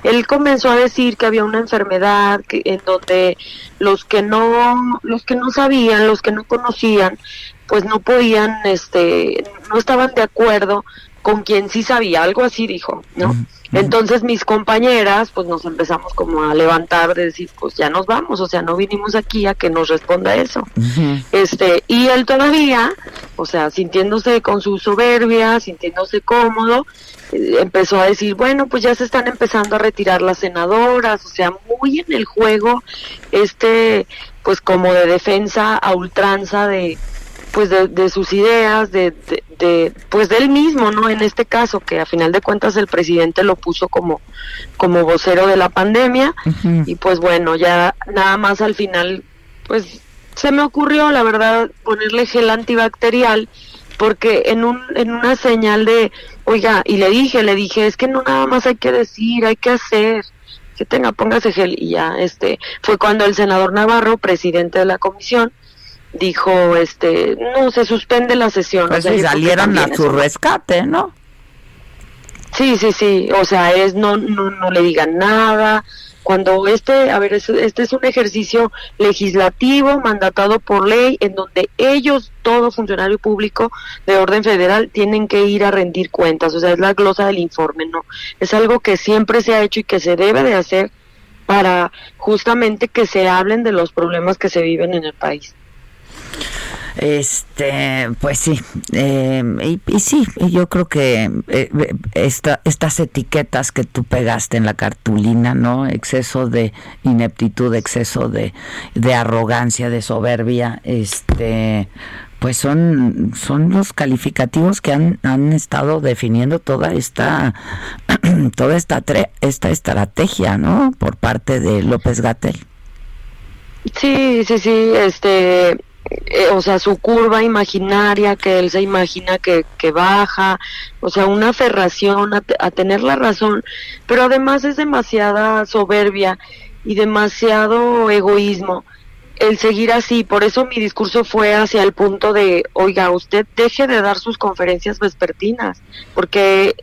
Él comenzó a decir que había una enfermedad que, en donde los que no, los que no sabían, los que no conocían, pues no podían, este, no estaban de acuerdo con quien sí sabía, algo así dijo, ¿no? Entonces mis compañeras, pues nos empezamos como a levantar de decir, pues ya nos vamos, o sea, no vinimos aquí a que nos responda eso. Este, y él todavía, o sea, sintiéndose con su soberbia, sintiéndose cómodo, eh, empezó a decir, bueno, pues ya se están empezando a retirar las senadoras, o sea, muy en el juego, este, pues como de defensa a ultranza de, pues de, sus ideas, de, de, pues de él mismo, ¿no? En este caso, que a final de cuentas el presidente lo puso como, como vocero de la pandemia. Y pues bueno, ya nada más al final, pues se me ocurrió, la verdad, ponerle gel antibacterial porque en, un, en una señal de, oiga, y le dije, le dije, es que no nada más hay que decir, hay que hacer que tenga, póngase gel y ya, este, fue cuando el senador Navarro, presidente de la comisión, dijo, este, no, se suspende la sesión. Pues salieron a su rescate, ¿no? Sí, sí, sí, o sea, es no, no, no le digan nada. Cuando este, a ver, este es un ejercicio legislativo mandatado por ley en donde ellos, todo funcionario público de orden federal, tienen que ir a rendir cuentas, o sea, es la glosa del informe, ¿no? Es algo que siempre se ha hecho y que se debe de hacer para justamente que se hablen de los problemas que se viven en el país. Este, pues sí, eh, y, sí, yo creo que eh, estas etiquetas que tú pegaste en la cartulina, ¿no? Exceso de ineptitud, exceso de, de arrogancia, de soberbia, este, pues son, son los calificativos que han, han estado definiendo toda esta, toda esta, esta estrategia, ¿no? Por parte de López Gatel. Sí, sí, sí, este, eh, o sea, su curva imaginaria que él se imagina que, que baja, o sea, una aferración a, a, tener la razón, pero además es demasiada soberbia y demasiado egoísmo el seguir así, por eso mi discurso fue hacia el punto de, oiga, usted deje de dar sus conferencias vespertinas, porque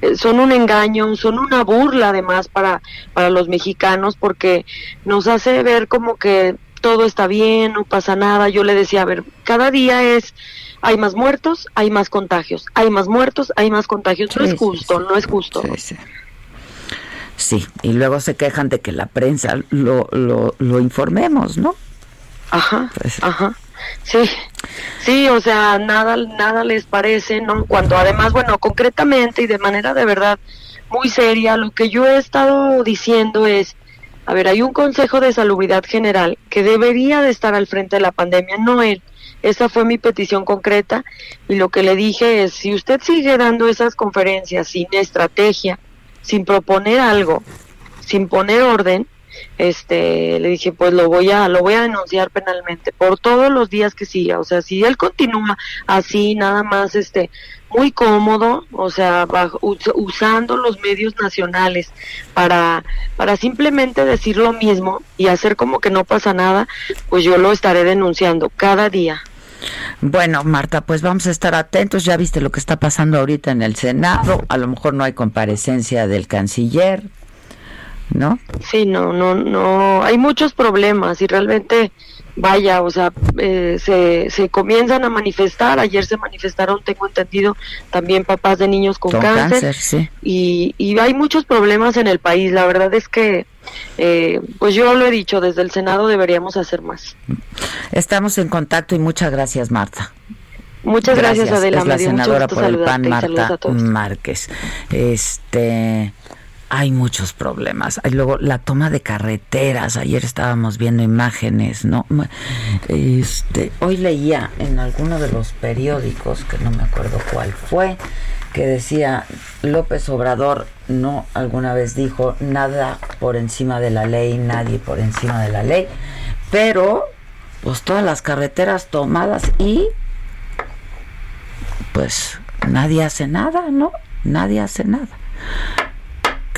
eh, son un engaño, son una burla además para, para los mexicanos, porque nos hace ver como que todo está bien, no pasa nada. Yo le decía, a ver, cada día es, hay más muertos, hay más contagios, hay más muertos, hay más contagios. no es justo, no es justo. Sí, y luego se quejan de que la prensa lo, lo, lo informemos, ¿no? Ajá, pues ajá. Sí, sí, o sea, nada, nada les parece, ¿no? Cuando además, bueno, concretamente y de manera de verdad muy seria, lo que yo he estado diciendo es, a ver, hay un Consejo de Salubridad General que debería de estar al frente de la pandemia, no él. Esa fue mi petición concreta y lo que le dije es, si usted sigue dando esas conferencias sin estrategia, sin proponer algo, sin poner orden, este le dije pues lo voy a lo voy a denunciar penalmente por todos los días que siga o sea si él continúa así nada más este muy cómodo o sea usando los medios nacionales para para simplemente decir lo mismo y hacer como que no pasa nada pues yo lo estaré denunciando cada día bueno, Marta, pues vamos a estar atentos. Ya viste lo que está pasando ahorita en el Senado. A lo mejor no hay comparecencia del canciller, ¿no? Sí, no, no, no, hay muchos problemas y realmente, vaya, o sea, eh, se, se comienzan a manifestar, ayer se manifestaron, tengo entendido, también papás de niños con, cáncer, y, y hay muchos problemas en el país, la verdad es que, eh, pues yo lo he dicho, desde el Senado deberíamos hacer más. Estamos en contacto y muchas gracias, Marta. Muchas gracias, Adela. Es la senadora por el PAN, Marta Márquez. Este hay muchos problemas. Luego la toma de carreteras, ayer estábamos viendo imágenes, ¿no? Este, hoy leía en alguno de los periódicos, que no me acuerdo cuál fue, que decía López Obrador no alguna vez dijo nada por encima de la ley, nadie por encima de la ley, pero pues todas las carreteras tomadas y pues nadie hace nada, ¿no? Nadie hace nada.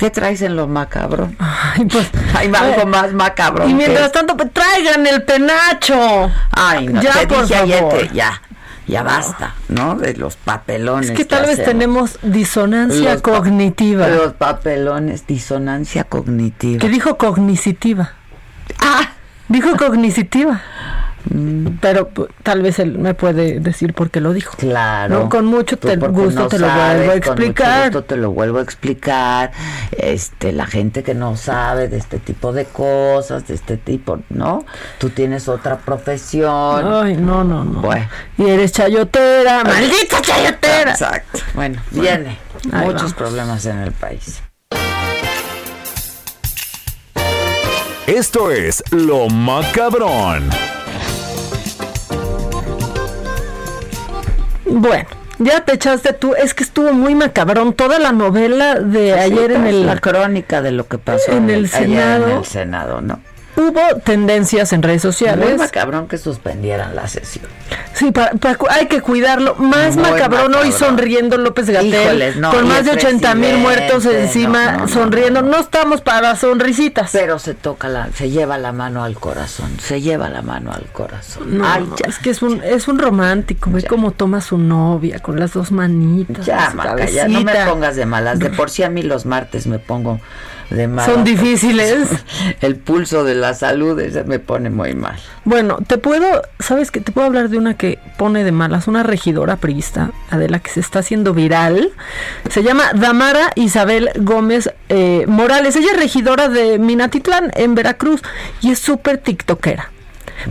¿Qué traes en lo macabro? Ay, pues. Hay algo más macabro. Y mientras tanto, pues, traigan el penacho. Ay, no, ya, te por dije ayer favor. que ya, ya basta, ¿no? De los papelones. Es que tal vez tenemos disonancia Los cognitiva. Los papelones, disonancia cognitiva. Que dijo cognicitiva. Ah, dijo cognicitiva. Mm. Pero pu- tal vez él me puede decir por qué lo dijo. Claro. No, con mucho te- gusto no te lo sabes, vuelvo a con mucho explicar. gusto te lo vuelvo a explicar. Este, la gente que no sabe de este tipo de cosas, de este tipo, ¿no? Tú tienes otra profesión. Ay, no, no, no. Bueno. Y eres chayotera, maldita chayotera. Exacto. Bueno, viene. Ahí Muchos vamos. problemas en el país. Esto es Lo Macabrón. Bueno, ya te echaste tú. Es que estuvo muy macabrón toda la novela de ayer en el la crónica de lo que pasó en el ayer Senado. en el Senado, ¿no? Hubo tendencias en redes Muy sociales. macabrón que suspendieran la sesión. Sí, pa- pa- hay que cuidarlo. Más Muy macabrón hoy sonriendo López Gatel, no, con más de 80 mil muertos encima, no, no, sonriendo. No, estamos para sonrisitas. Pero se toca la, se lleva la mano al corazón, se lleva la mano al corazón. No, Ay, ya, es que es un, es un romántico, ve cómo toma su novia con las dos manitas. ya, Maca, ya no me pongas de malas. De por sí a mí los martes me pongo de. Son difíciles. El pulso de la salud me pone muy mal. Bueno, te puedo, ¿sabes qué? Te puedo hablar de una que pone de malas, una regidora priista, Adela, que se está haciendo viral. Se llama Damara Isabel Gómez eh, Morales. Ella es regidora de Minatitlán, en Veracruz, y es súper tiktokera.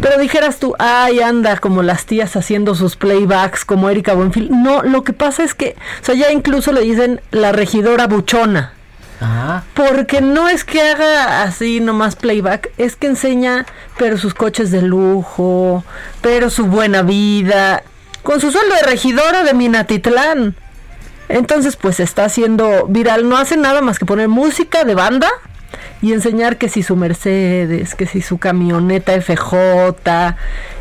Pero dijeras tú, ay, anda como las tías haciendo sus playbacks como Erika Buenfil. No, lo que pasa es que, o sea, ya incluso le dicen la regidora buchona. Porque no es que haga así nomás playback, es que enseña, pero sus coches de lujo, pero su buena vida, con su sueldo de regidora de Minatitlán. Entonces, pues está haciendo viral, no hace nada más que poner música de banda y enseñar que si su Mercedes, que si su camioneta FJ,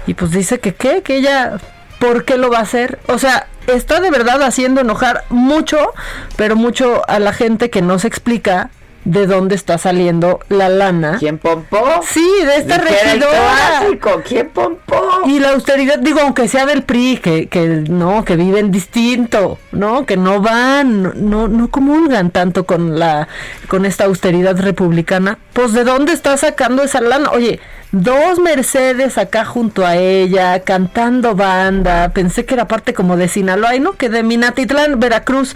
y pues dice que qué, que ella, ¿por qué lo va a hacer? O sea, está de verdad haciendo enojar mucho, pero mucho a la gente que no se explica de dónde está saliendo la lana. ¿Quién pompó? Sí, de esta regidora. ¿quién pompó? Y la austeridad, digo, aunque sea del PRI, que, que no, que viven distinto, ¿no? Que no van, no- no, no comulgan tanto con la, con esta austeridad republicana. Pues de dónde está sacando esa lana? Oye, dos Mercedes acá junto a ella, cantando banda. Pensé que era parte como de Sinaloa, y no, que de Minatitlán, Veracruz.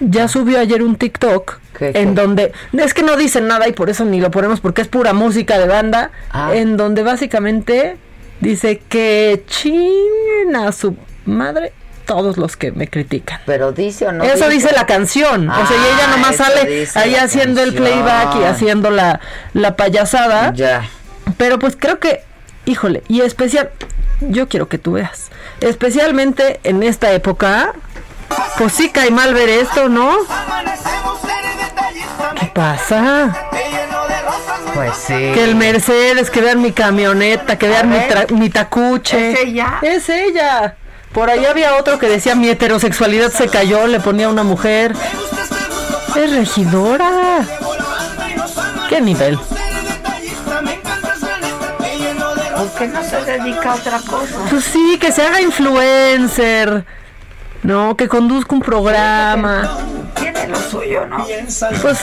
Ya subió ayer un TikTok ¿Qué, en donde es que no dicen nada y por eso ni lo ponemos porque es pura música de banda, Ah. en donde básicamente dice que china su madre todos los que me critican. Pero dice o no eso dice la canción, o sea, y ella Ah, nomás sale ahí haciendo el playback y haciendo la, la payasada. Ya. Pero pues creo que, híjole, y especial, yo quiero que tú veas, especialmente en esta época, pues sí cae mal ver esto, ¿no? ¿Qué pasa? Pues sí. Que el Mercedes, que vean mi camioneta, que vean mi, mi tacuche. ¿Es ella? Es ella. Por ahí había otro que decía mi heterosexualidad se cayó, le ponía una mujer. Es regidora. ¿Qué nivel? ¿Por qué no se dedica a otra cosa? Pues sí, que se haga influencer. No, que conduzca un programa. Tiene lo suyo, ¿no? Pues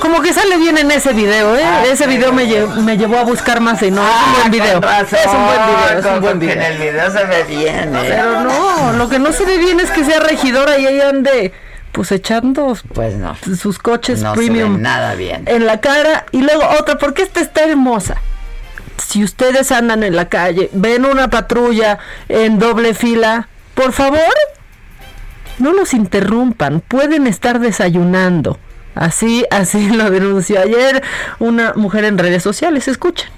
como que sale bien en ese video, ¿eh? Ah, ese video me, lle- me llevó a buscar más y no, es un buen video. razón, Es un buen video, es un buen que video. en el video se ve bien, ¿eh? Pero no, lo que no se ve bien es que sea regidora y ahí ande pues echando Pues no. sus coches No se ve premium nada bien. en la cara y luego otra, porque esta está hermosa. Si ustedes andan en la calle, ven una patrulla en doble fila, por favor, no los interrumpan, pueden estar desayunando. Así, así lo denunció ayer una mujer en redes sociales, escuchen.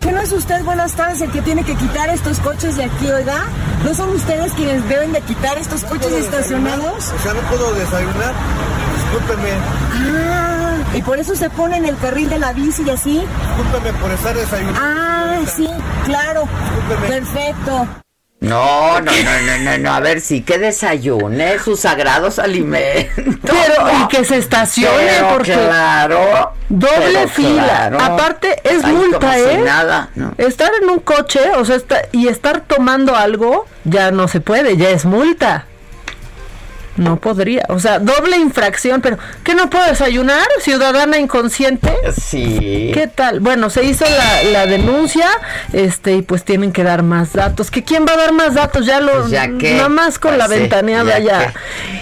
¿Que no es usted, buenas tardes, el que tiene que quitar estos coches de aquí, oiga? ¿No son ustedes quienes deben de quitar estos coches estacionados? O sea, no puedo desayunar. Discúlpeme. Ah, y por eso se pone en el carril de la bici y así. Discúlpeme por estar desayunando. Ah, sí, claro. Discúlpeme. Perfecto. No, no, no, no, no, no, a ver, sí que desayune sus sagrados alimentos. Pero, y que se estacione, Pero porque claro. doble pero fila. claro. Aparte, es Ay, multa, ¿eh? nada, ¿no? Estar en un coche, o sea, esta- y estar tomando algo, ya no se puede, ya es multa. No podría, o sea, doble infracción, pero ¿qué no puedo desayunar? Ciudadana inconsciente. Sí. ¿Qué tal? Bueno, se hizo la, la denuncia, este, y pues tienen que dar más datos. ¿Que quién va a dar más datos? Ya lo, Pues ya que, nada más con la sí, ventaneada ya ya.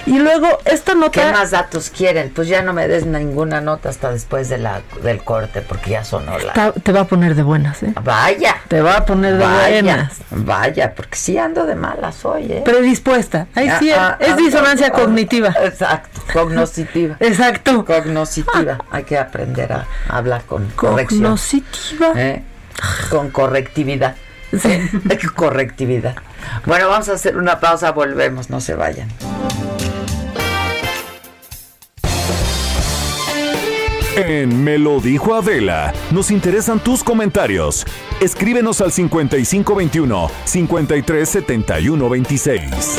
Y luego esta nota. ¿Qué más datos quieren? Pues ya no me des ninguna nota hasta después de la, del corte, porque ya sonó la... te va a poner de buenas, ¿eh? Vaya. Te va a poner de Vaya, buenas. vaya, porque sí ando de malas hoy, ¿eh? Predispuesta. Ahí sí, Ah, ah, es ah, disonancia ah, cognitiva. Exacto, cognoscitiva. Exacto. Cognoscitiva. Hay que aprender a hablar con corrección. Cognoscitiva. ¿eh? Con correctividad. Correctividad. Bueno, vamos a hacer una pausa, volvemos, no se vayan. En Me lo dijo Adela, nos interesan tus comentarios. Escríbenos al 5521 537126.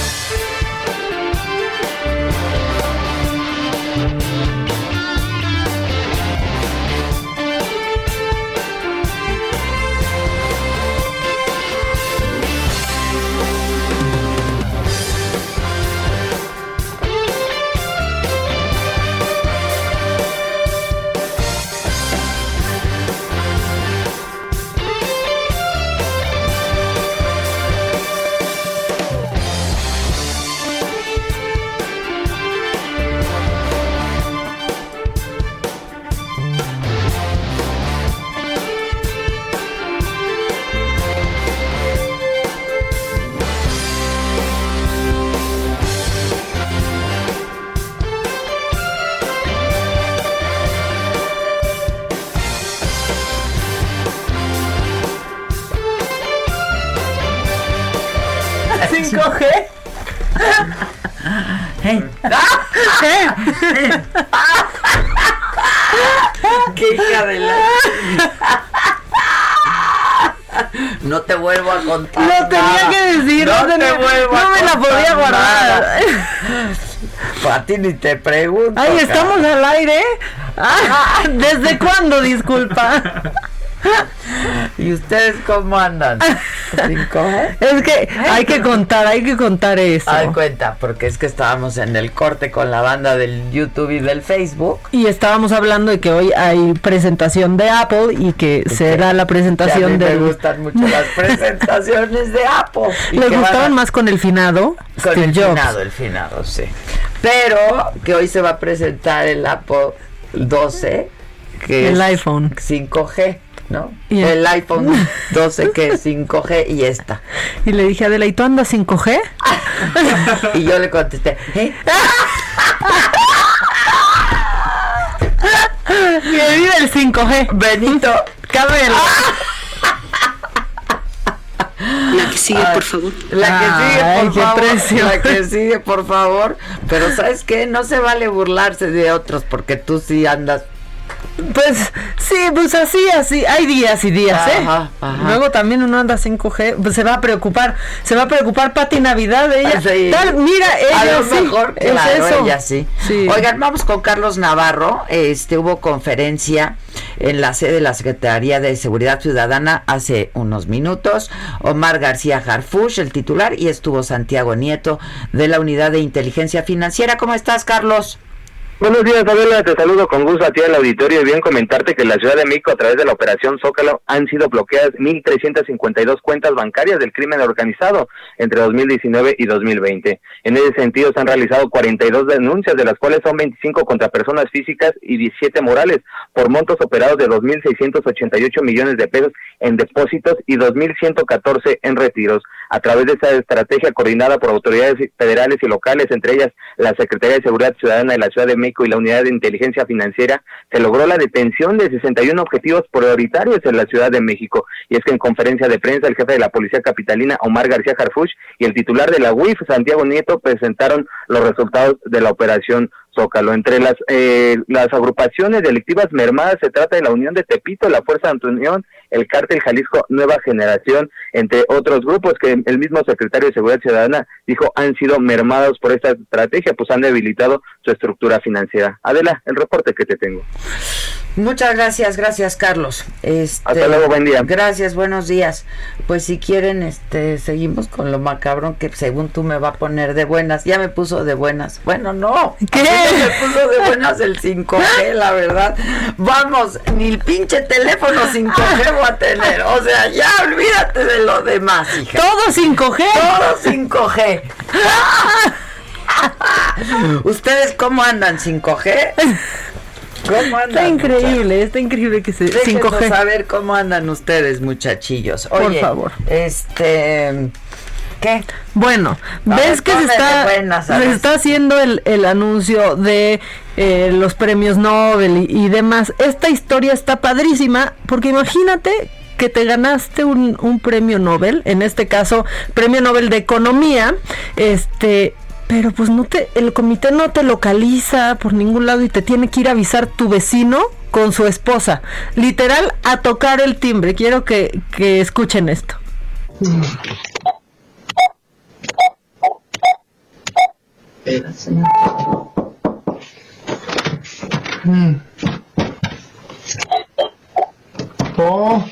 Ti ni te pregunto. Ay, cara. estamos al aire. Ah, ¿Desde cuándo? Disculpa. ¿Y ustedes cómo andan? Es que hay que contar, hay que contar eso. Ay, cuenta, porque es que estábamos en el corte con la banda del YouTube y del Facebook. Y estábamos hablando de que hoy hay presentación de Apple y que será la Que a mí presentación me del... gustan mucho las presentaciones de Apple. Y ¿Les que van a- gustaban más con el finado? Con Steve el Jobs. finado, el finado, sí. Pero que hoy se va a presentar el Apple 12, que El es iPhone. 5G, ¿no? Y el el- iPhone 12 que es 5G y esta. Y le dije, Adela, ¿y tú andas 5G? Y yo le contesté, ¿eh? Que vive el 5G. Benito, Cabelo. La que sigue, por favor. La que sigue, Ay, por qué favor. precio. La que sigue, por favor. Pero ¿sabes qué? No se vale burlarse de otros porque tú sí andas Pues sí, pues así, así. Hay días y días, ¿eh? Ajá, ajá. Luego también uno anda 5G, pues se va a preocupar. Se va a preocupar Pati Navidad, ella. Ah, Sí. Tal, mira, A ella lo sí. mejor, es claro, eso. ella sí. Sí. Oigan, vamos con Carlos Navarro. Este hubo conferencia en la sede de la Secretaría de Seguridad Ciudadana hace unos minutos. Omar García Harfush, el titular, y estuvo Santiago Nieto de la Unidad de Inteligencia Financiera. ¿Cómo estás, Carlos? Buenos días, Adela. Te saludo con gusto a ti al auditorio y bien comentarte que en la Ciudad de México, a través de la Operación Zócalo, han sido bloqueadas 1.352 cuentas bancarias del crimen organizado entre 2019 y 2020. En ese sentido, se han realizado 42 denuncias, de las cuales son 25 contra personas físicas y 17 morales, por montos operados de 2.688 millones de pesos en depósitos y 2.114 en retiros. A través de esta estrategia coordinada por autoridades federales y locales, entre ellas la Secretaría de Seguridad Ciudadana de la Ciudad de México, Y la Unidad de Inteligencia Financiera, se logró la detención de 61 objetivos prioritarios en la Ciudad de México. Y es que en conferencia de prensa, el jefe de la Policía Capitalina, Omar García Harfuch, y el titular de la UIF, Santiago Nieto, presentaron los resultados de la operación Zócalo. Entre las, eh, las agrupaciones delictivas mermadas se trata de la Unión de Tepito, la Fuerza de Unión, el Cártel Jalisco Nueva Generación, entre otros grupos que el mismo secretario de Seguridad Ciudadana dijo han sido mermados por esta estrategia, pues han debilitado su estructura financiera. Adela, el reporte que te tengo. Muchas gracias, gracias Carlos. Este, Hasta luego, buen día. Gracias, buenos días. Pues si quieren, este, seguimos con lo macabrón que según tú me va a poner de buenas. Ya me puso de buenas. Bueno, no. ¿Qué? Me puso de buenas el 5G, la verdad. Vamos, ni el pinche teléfono 5G voy a tener. O sea, ya olvídate de lo demás, hija. Todo 5G. Todo 5G. ¿Ustedes cómo andan 5G? ¿Cómo andan? Está increíble, está increíble que se Déjenos 5G. saber cómo andan ustedes, muchachillos. Por favor. Este, ¿qué? Bueno, A ves ver, que se está, a se ver. está haciendo el, el anuncio de eh, los premios Nobel y, y demás. Esta historia está padrísima porque imagínate que te ganaste un, un premio Nobel, en este caso premio Nobel de Economía, este, pero pues no te, el comité no te localiza por ningún lado y te tiene que ir a avisar tu vecino con su esposa, literal a tocar el timbre. Quiero que, que escuchen esto. Paul?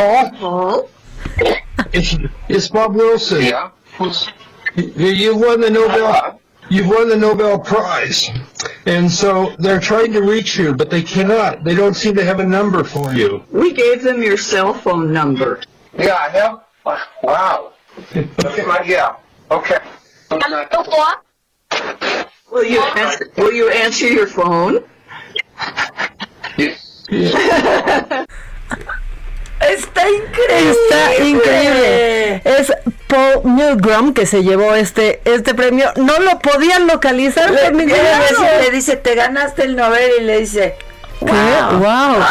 Paul? Paul? It's, it's Bob Wilson. Yeah. You won the Nobel. Uh-huh. You've won the Nobel Prize, and so they're trying to reach you, but they cannot. They don't seem to have a number for you. We gave them your cell phone number. Yeah, I have. Wow. Look my yeah. Okay. Will you answer, will you answer your phone? Está increíble. Está increíble. Es Paul Milgram que se llevó este este premio. No lo podían localizar Le, por le- dice, te ganaste el Nobel y le dice, ¿Qué? Wow.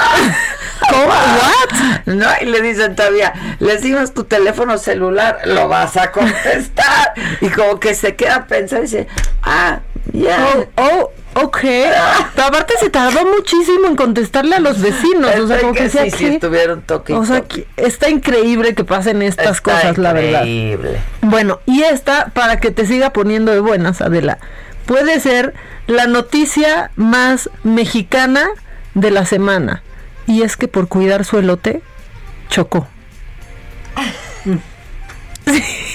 ¿Cómo? What? No, y le dicen todavía, le dimos tu teléfono celular, lo vas a contestar. Y como que se queda pensando y dice, ah, ya. Oh, oh, ok. Pero aparte se tardó muchísimo en contestarle a los vecinos. O sea, como que que decía, sí, sí, ¿qué? estuvieron toque O sea, que está increíble que pasen estas Está cosas, la verdad. increíble. Bueno, y esta, para que te siga poniendo de buenas, Adela, puede ser la noticia más mexicana de la semana. Y es que por cuidar su elote, chocó.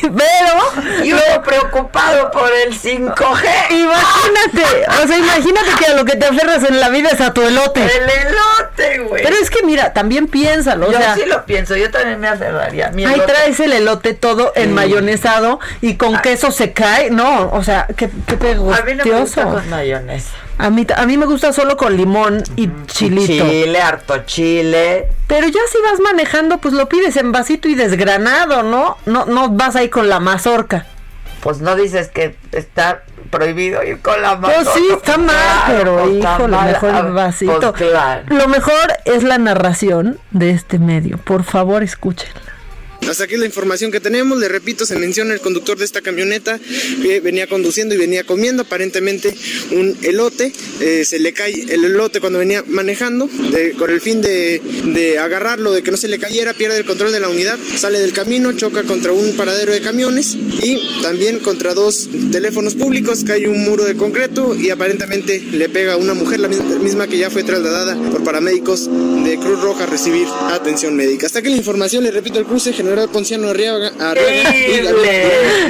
Pero Y uno preocupado por el 5G. imagínate, o sea, imagínate que a lo que te aferras en la vida es a tu elote. El elote, güey. Pero es que mira, también piénsalo, o yo sea, sí lo pienso, yo también me aferraría. Mi ahí elote. traes el elote todo Sí. enmayonesado y con queso se cae, no, o sea, qué, qué A mí no me gusta con mayonesa. A mí, a mí me gusta solo con limón y chilito. Chile, harto chile. Pero ya si vas manejando, pues lo pides en vasito y desgranado, ¿no? No, no vas ahí con la mazorca. Pues no dices que está prohibido ir con la mano. Pues sí, está mal, pero híjole, mejor el vasito. Pues claro. Lo mejor es la narración de este medio. Por favor, escúchenla. Hasta aquí la información que tenemos. Le repito, se menciona el conductor de esta camioneta que venía conduciendo y venía comiendo aparentemente un elote. Eh, se le cae el elote cuando venía manejando de- con el fin de, de agarrarlo, de que no se le cayera, pierde el control de la unidad, sale del camino, choca contra un paradero de camiones y también contra dos teléfonos públicos. Cae un muro de concreto y aparentemente le pega a una mujer, la misma, que ya fue trasladada por paramédicos de Cruz Roja a recibir atención médica. Hasta aquí la información, le repito, el cruce General Ponciano Arriaga.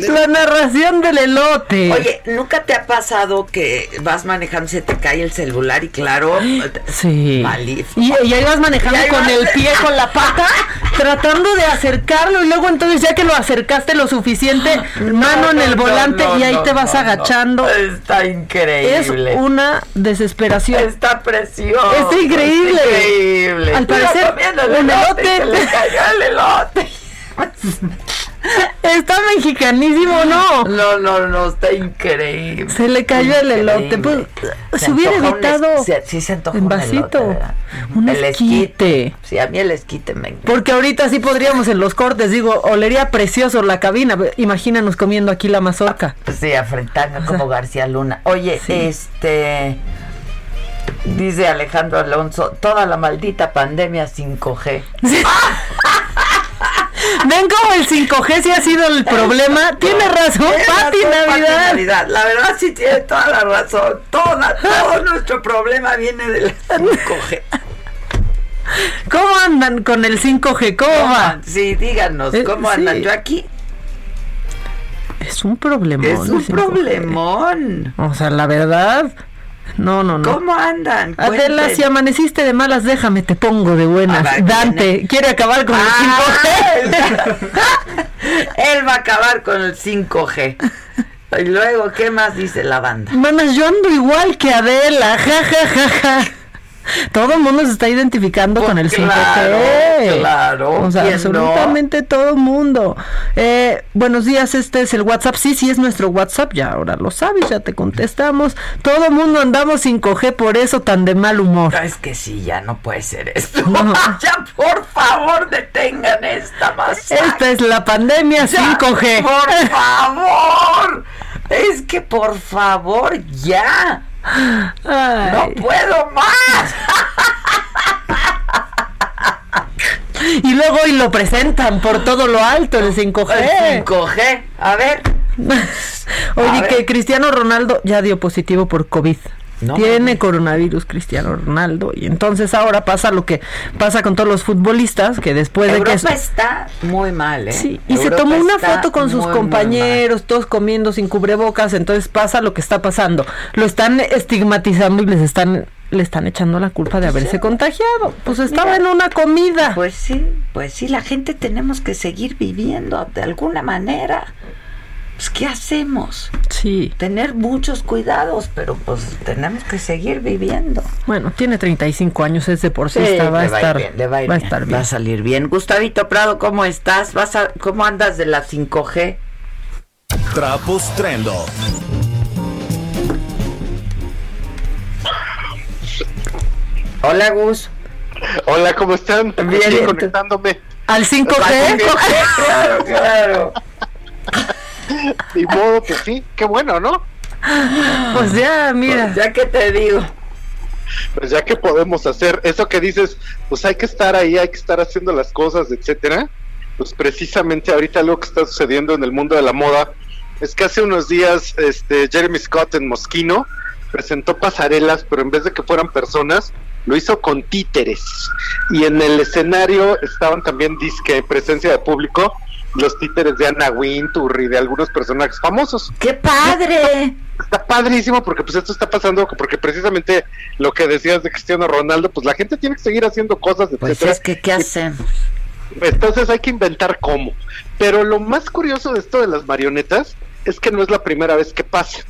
La narración del elote. Oye, ¿nunca te ha pasado que vas manejando y se te cae el celular y claro, Sí. malísimo? Y, y ahí vas manejando ahí con vas- el pie, con la pata, tratando de acercarlo y luego entonces ya que lo acercaste lo suficiente, mano en no, el volante no, y ahí no, te vas no, agachando. Está Es increíble. una desesperación. Está precioso. Está increíble. Está increíble. Al parecer, comiendo el un elote, elote. se le cayó el elote. Está mexicanísimo, ¿no? No, no, no, está increíble. Se le cayó el elote. Pues, Se se hubiera un evitado se- sí se antoja en un vasito. un El esquite. Sí, a mí el esquite me encanta. Porque ahorita sí podríamos en los cortes, digo, olería precioso la cabina. Imagínanos comiendo aquí la mazorca. Sí, afrentando como García Luna. Oye, este. Dice Alejandro Alonso, toda la maldita pandemia 5G. Ven como el 5G sí ha sido el problema. Tiene razón, Pati Navidad. Navidad. La verdad sí tiene toda la razón. Toda, todo nuestro problema viene del 5G. ¿Cómo andan con el 5G? ¿Cómo va? Sí, díganos, Eh, ¿cómo sí. andan? Yo aquí Es un problemón. es un el 5G. problemón. O sea, la verdad. No, no, no. ¿Cómo andan? Adela, Cuenten. si amaneciste de malas, déjame, te pongo de buenas. Ver, Dante, quiere acabar con Ah, el 5G. Él va a acabar con el 5G. Y luego, ¿qué más dice la banda? Manas, yo ando igual que Adela, ja, ja, ja, ja. Todo el mundo se está identificando con el 5G. claro, claro, O sea, absolutamente todo el mundo. Eh, buenos días, este es el WhatsApp. Sí, sí, es nuestro WhatsApp. Ya ahora lo sabes, ya te contestamos. Todo el mundo andamos 5G, por eso tan de mal humor. Es que sí, ya no puede ser esto. No. ya, por favor, detengan esta masacre. Esta es la pandemia Ya, 5G. Por favor. Es que por favor, ya. Ay. No puedo más. Y luego y lo presentan por todo lo alto, el 5G. El 5G. A ver. Oye, A ver. que Cristiano Ronaldo ya dio positivo por COVID. No Tiene coronavirus Cristiano Ronaldo y entonces ahora pasa lo que pasa con todos los futbolistas que después de que está muy mal, ¿eh? Sí, y se tomó una foto con sus muy, muy compañeros, todos comiendo sin cubrebocas, entonces pasa lo que está pasando. Lo están estigmatizando y les están le están echando la culpa de haberse contagiado. Pues estaba Mira, en una comida. Pues sí, pues sí, la gente tenemos que seguir viviendo de alguna manera. Pues, ¿qué hacemos? Sí. Tener muchos cuidados, pero pues tenemos que seguir viviendo. Bueno, tiene 35 años, es va a le va a estar bien, le va a ir va a bien, estar va bien. a salir bien. Gustavito Prado, ¿cómo estás? ¿Vas a, ¿Cómo andas de la 5G? Trapos Trendo. Hola, Gus. Hola, ¿cómo están? Bien, conectándome. Al 5G. claro, claro. Ni modo, pues sí, qué bueno, ¿no? Pues ya, mira. Ya que te digo. Pues ya que podemos hacer eso que dices, pues hay que estar ahí, hay que estar haciendo las cosas, etcétera. Pues precisamente ahorita lo que está sucediendo en el mundo de la moda es que hace unos días este Jeremy Scott en Mosquino presentó pasarelas, pero en vez de que fueran personas, lo hizo con títeres. Y en el escenario estaban también disque en presencia de público los títeres de Anna Wintour y de algunos personajes famosos. ¡Qué padre! Está padrísimo porque pues esto está pasando porque precisamente lo que decías de Cristiano Ronaldo, pues la gente tiene que seguir haciendo cosas, Pues etcétera. es que, ¿qué hacemos? Entonces hay que inventar cómo. Pero lo más curioso de esto de las marionetas es que no es la primera vez que pasa.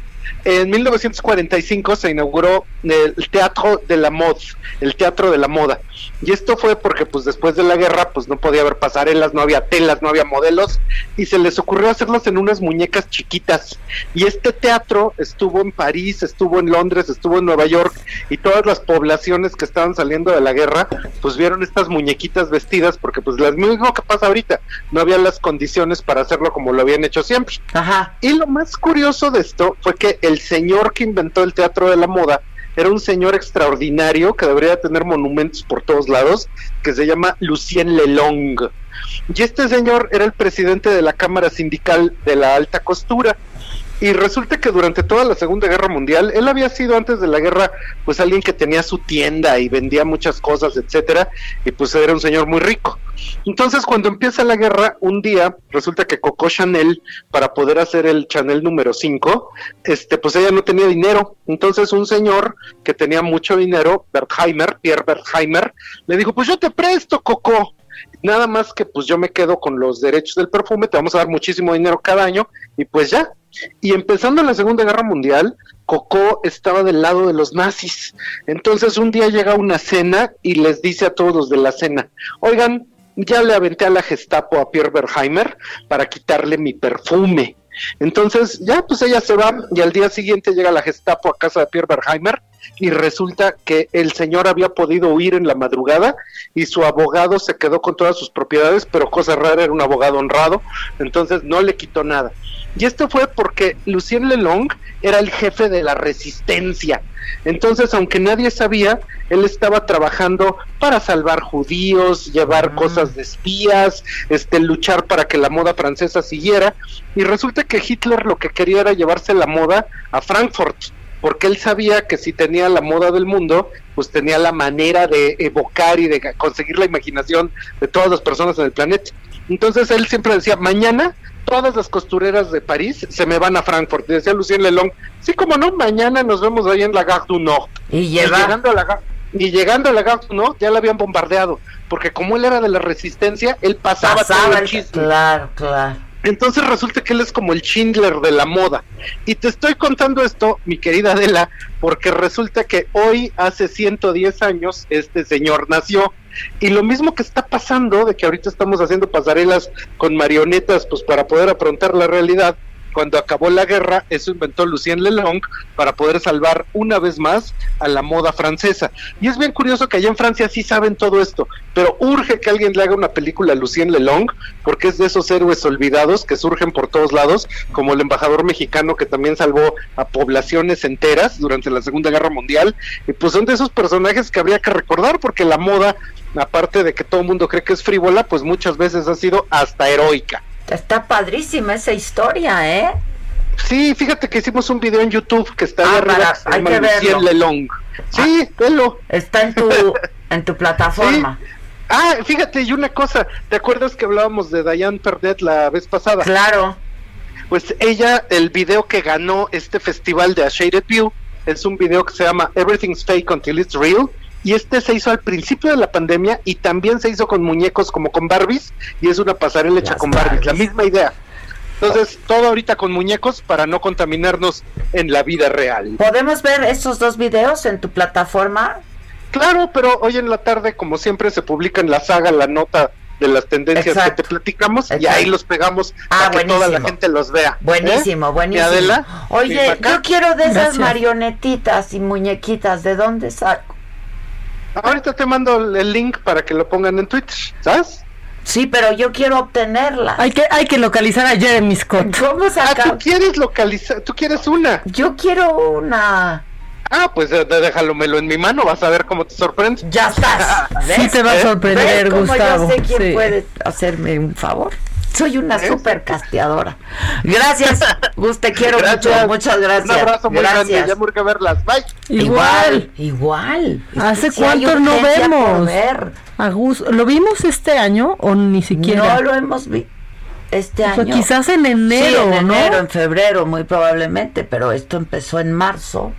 En 1945 se inauguró el Teatro de la Moda, el Teatro de la Moda. Y esto fue porque pues después de la guerra pues no podía haber pasarelas, no había telas, no había modelos y se les ocurrió hacerlos en unas muñecas chiquitas. Y este teatro estuvo en París, estuvo en Londres, estuvo en Nueva York y todas las poblaciones que estaban saliendo de la guerra pues vieron estas muñequitas vestidas porque pues lo mismo que pasa ahorita, no había las condiciones para hacerlo como lo habían hecho siempre. Ajá. Y lo más curioso de esto fue que el señor que inventó el teatro de la moda era un señor extraordinario que debería tener monumentos por todos lados, que se llama Lucien Lelong. Y este señor era el presidente de la Cámara Sindical de la Alta Costura. Y resulta que durante toda la Segunda Guerra Mundial, él había sido antes de la guerra, pues alguien que tenía su tienda y vendía muchas cosas, etcétera, y pues era un señor muy rico. Entonces, cuando empieza la guerra, un día resulta que Coco Chanel, para poder hacer el Chanel número 5, este, pues ella no tenía dinero. Entonces, un señor que tenía mucho dinero, Bertheimer, Pierre Bertheimer, le dijo: Pues yo te presto, Coco. Nada más que pues yo me quedo con los derechos del perfume, te vamos a dar muchísimo dinero cada año y pues ya. Y empezando la Segunda Guerra Mundial, Cocó estaba del lado de los nazis. Entonces un día llega una cena y les dice a todos los de la cena, oigan, ya le aventé a la Gestapo a Pierre Berheimer para quitarle mi perfume. Entonces, ya pues ella se va y al día siguiente llega la Gestapo a casa de Pierre Berheimer y resulta que el señor había podido huir en la madrugada y su abogado se quedó con todas sus propiedades, pero cosa rara, era un abogado honrado, entonces no le quitó nada. Y esto fue porque Lucien Lelong era el jefe de la resistencia. Entonces, aunque nadie sabía, él estaba trabajando para salvar judíos, llevar cosas de espías, este, luchar para que la moda francesa siguiera. Y resulta que Hitler lo que quería era llevarse la moda a Frankfurt porque él sabía que si tenía la moda del mundo, pues tenía la manera de evocar y de conseguir la imaginación de todas las personas en el planeta. Entonces él siempre decía, mañana todas las costureras de París se me van a Frankfurt. Y decía Lucien Lelong, sí, como no, mañana nos vemos ahí en la Gare du Nord. Y, llegando a la y llegando a la Gare du Nord ya la habían bombardeado, porque como él era de la resistencia, él pasaba, todo el chisme. Claro, claro. Entonces resulta que él es como el Schindler de la moda. Y te estoy contando esto, mi querida Adela, porque resulta que hoy, hace 110 años, este señor nació. Y lo mismo que está pasando, de que ahorita estamos haciendo pasarelas con marionetas, pues para poder afrontar la realidad, cuando acabó la guerra, eso inventó Lucien Lelong para poder salvar una vez más a la moda francesa. Y es bien curioso que allá en Francia sí saben todo esto, pero urge que alguien le haga una película a Lucien Lelong, porque es de esos héroes olvidados que surgen por todos lados, como el embajador mexicano que también salvó a poblaciones enteras durante la Segunda Guerra Mundial. Y pues son de esos personajes que habría que recordar, porque la moda, aparte de que todo el mundo cree que es frívola, pues muchas veces ha sido hasta heroica. Está padrísima esa historia, ¿eh? Sí, fíjate que hicimos un video en YouTube que está Ah, arriba, para- que hay que verlo. Lelong. Sí, velo. Está en tu, en tu plataforma. Ah, fíjate, y una cosa, ¿te acuerdas que hablábamos de Diane Pernet la vez pasada? Claro. Pues ella, el video que ganó este festival de A Shaded View, es un video que se llama Everything's Fake Until It's Real, y este se hizo al principio de la pandemia y también se hizo con muñecos como con Barbies, y es una pasarela hecha con Barbies, la misma idea. Entonces, todo ahorita con muñecos para no contaminarnos en la vida real. ¿Podemos ver esos dos videos en tu plataforma? Claro, pero hoy en la tarde, como siempre, se publica en la saga la nota de las tendencias Exacto. que te platicamos y ahí los pegamos Ah, para que toda la gente los vea. Buenísimo, ¿Eh? buenísimo. ¿Y Adela? ¿Y Oye, yo quiero de esas Gracias. marionetitas y muñequitas. ¿De dónde saco? Ahorita te mando el link para que lo pongan en Twitter, ¿sabes? Sí, pero yo quiero obtenerla. Hay que, hay que localizar a Jeremy Scott. ¿Cómo Ah, tú quieres localizar, tú quieres una. Yo quiero una. Ah, pues eh, déjalomelo en mi mano, vas a ver cómo te sorprende. Ya estás. Sí te va a ¿Eh? sorprender, ¿Ves cómo Gustavo. Yo sé quién Sí. puede hacerme un favor. Soy una ¿Ves? super casteadora. Gracias, Gus, te quiero Gracias. mucho. Muchas gracias. Un abrazo muy gracias. grande, ya me urge verlas. Bye. Igual. Igual. ¿Hace hay cuánto no vemos? ver. A Gus, ¿Lo vimos este año o ni siquiera? No lo hemos visto este O sea, año. quizás en enero, Sí, en ¿no? enero, en febrero, muy probablemente, pero esto empezó en marzo.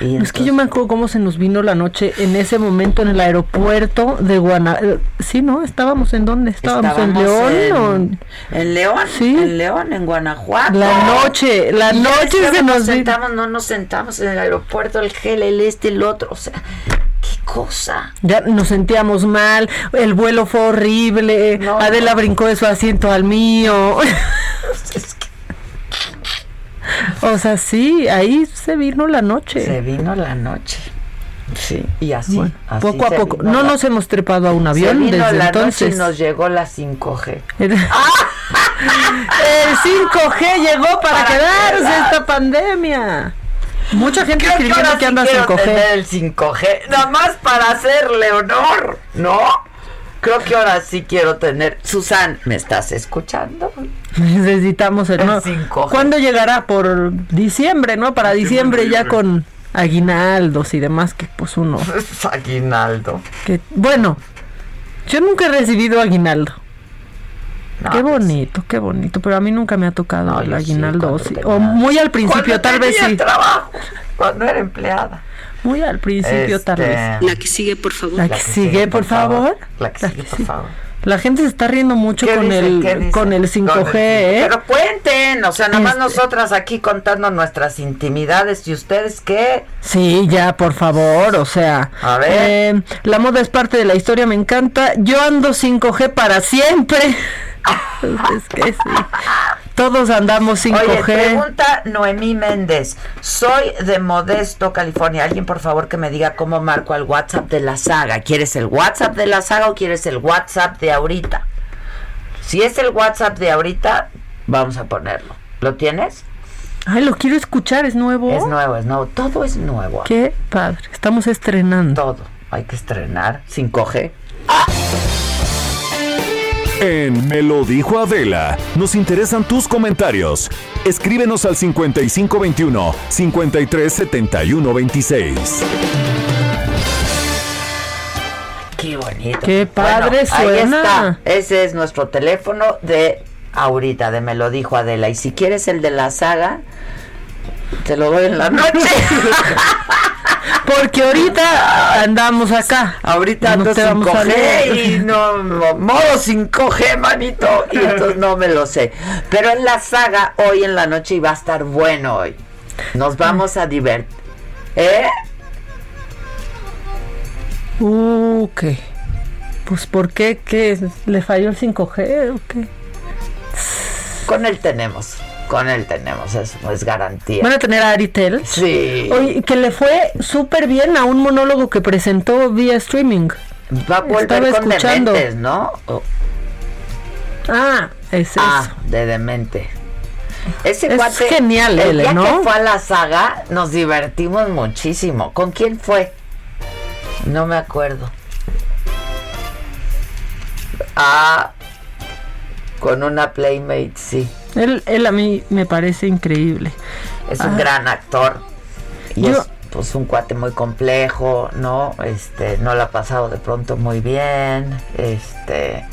Y Es que yo me acuerdo cómo se nos vino la noche en ese momento en el aeropuerto de Guanajuato. Sí, ¿no? ¿Estábamos en dónde? ¿Estábamos, en León? En, en León, Sí. en León, en Guanajuato. La noche, la Y noche que se nos nos sentamos, no nos sentamos en el aeropuerto, el gel, el este, el otro, o sea, qué cosa. Ya nos sentíamos mal, el vuelo fue horrible, No, Adela no. brincó de su asiento al mío. o sea, sí, ahí se vino la noche. Se vino la noche. Sí, y así, Bueno, así poco a se poco. No la- nos hemos trepado a un se avión vino desde la entonces. noche y nos llegó la 5G. El 5G llegó para, Para quedarse quedar. esta pandemia. Mucha gente escribiendo que anda quiero 5G. tener el 5G, nada más para hacerle honor, ¿no? Creo que ahora sí quiero tener. Susan, ¿me estás escuchando? Necesitamos el. 5G. ¿Cuándo llegará? Por diciembre, ¿no? Para diciembre, ya con aguinaldos y demás que pues uno Es aguinaldo. que bueno, yo nunca he recibido aguinaldo. No, qué pues, bonito, qué bonito, pero a mí nunca me ha tocado No, el sí, aguinaldo. sí. O muy al principio, tal vez sí. trabajo, cuando era empleada. Muy al principio, tal Este, vez. La que sigue, por favor. La que sigue, por favor. La que sigue, por favor. La gente se está riendo mucho ¿Qué con dice? el con el 5G, Con el- ¿eh? Pero cuenten, o sea, nada más Este- nosotras aquí contando nuestras intimidades y ustedes qué. Sí, ya, por favor, o sea. A ver. eh, la moda es parte de la historia, me encanta. Yo ando 5G para siempre. es que sí. Todos andamos 5G. Oye, pregunta Noemí Méndez. Soy de Modesto, California. Alguien, por favor, que me diga cómo marco al WhatsApp de la saga. ¿Quieres el WhatsApp de la saga o quieres el WhatsApp de ahorita? Si es el WhatsApp de ahorita, vamos a ponerlo. ¿Lo tienes? Ay, lo quiero escuchar, es nuevo. Es nuevo, es nuevo. Todo es nuevo. Qué padre. Estamos estrenando. Todo. Hay que estrenar 5G. En Me lo dijo Adela, nos interesan tus comentarios. Escríbenos al 5521 537126. Qué bonito. Qué padre Ahí suena. está. Ese es nuestro teléfono de ahorita, de Me lo dijo Adela. Y si quieres el de la saga, te lo doy en la noche. Porque ahorita andamos acá. Ahorita No te vamos a 5G leer. y no, no, modo 5G, manito. Y entonces no me lo sé. Pero en la saga hoy en la noche y va a estar bueno hoy. Nos vamos a divertir. ¿Eh? Uh, ¿qué? Pues ¿por qué? ¿Qué? ¿Le falló el 5G o qué? Con él tenemos. Con él tenemos, eso es garantía. ¿Van a tener a Aritel? Sí. Oye, que le fue súper bien a un monólogo que presentó vía streaming. Va a volver Estaba con escuchando. dementes, ¿no? O- Ah, es ah, de demente. Ese Es cuate, genial el día ¿no? que fue a la saga, nos divertimos muchísimo. ¿Con quién fue? No me acuerdo. Ah, con una Playmate, sí. Él, él a mí me parece increíble. Es un Ah. gran actor. Y Yo- es pues un cuate muy complejo, ¿no? Este, no lo ha pasado de pronto muy bien. Este,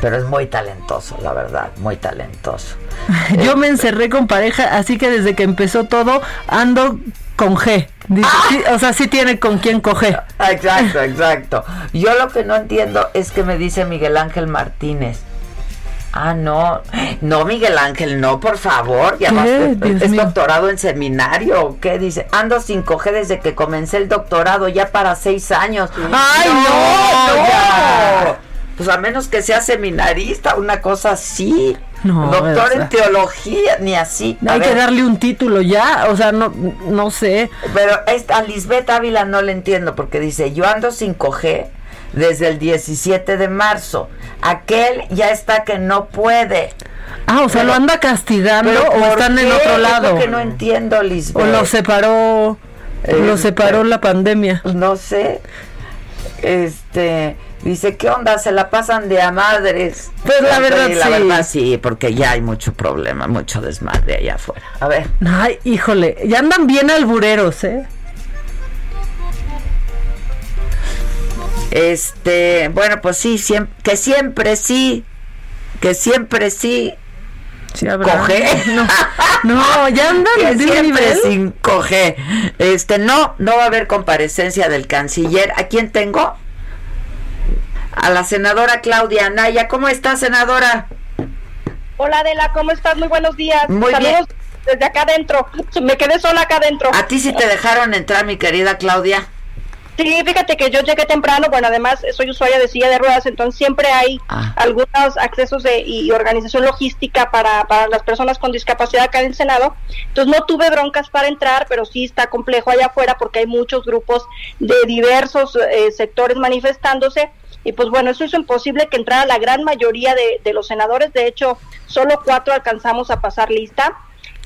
pero es muy talentoso, la verdad, muy talentoso. Yo me encerré con pareja, así que desde que empezó todo ando con G. Dice, sí, o sea, sí tiene con quién coger. Exacto, exacto. Yo lo que no entiendo es que me dice Miguel Ángel Martínez. Ah, no. No, Miguel Ángel, no, por favor. Ya ¿Qué? vas- es, doctorado en seminario. ¿o ¿Qué dice? Ando sin coger desde que comencé el doctorado, ya para seis años. ¡Ay, no! ya! Pues a menos que sea seminarista, una cosa así. No, Doctor en teología, ni así. A Hay que darle un título ya, o sea, no, no sé. pero esta, a Lisbeth Ávila no le entiendo porque dice, yo ando sin coger desde el 17 de marzo. Aquel ya está que no puede. Ah, o sea, Pero- lo anda castigando ¿Pero o están en qué? otro Es lo lado. que no entiendo, Lisbeth. O lo separó, lo Este, separó la pandemia. No sé. Este, dice, ¿qué onda? Se la pasan de a madres. Pues la verdad, la sí. verdad sí, porque ya hay mucho problema, mucho desmadre allá afuera. A ver. Ay, híjole, ya andan bien albureros, ¿eh? Este, bueno, pues sí, siem- que siempre sí, que siempre sí. Coge. No, no, ya andan Que de siempre nivel. sin coger. Este, no, no va a haber comparecencia del canciller. ¿A quién tengo? A la senadora Claudia Anaya. ¿Cómo está, senadora? Hola Adela, ¿cómo estás? Muy buenos días. Muy Saludos desde acá adentro. Me quedé sola acá adentro. ¿A ti sí te dejaron entrar, mi querida Claudia? Sí, fíjate que yo llegué temprano, bueno, además soy usuaria de silla de ruedas, entonces siempre hay Ah. algunos accesos de, y organización logística para, para las personas con discapacidad acá en el Senado. Entonces no tuve broncas para entrar, pero sí está complejo allá afuera porque hay muchos grupos de diversos eh, sectores manifestándose. Y pues bueno, eso hizo imposible que entrara la gran mayoría de, de los senadores. De hecho, solo cuatro alcanzamos a pasar lista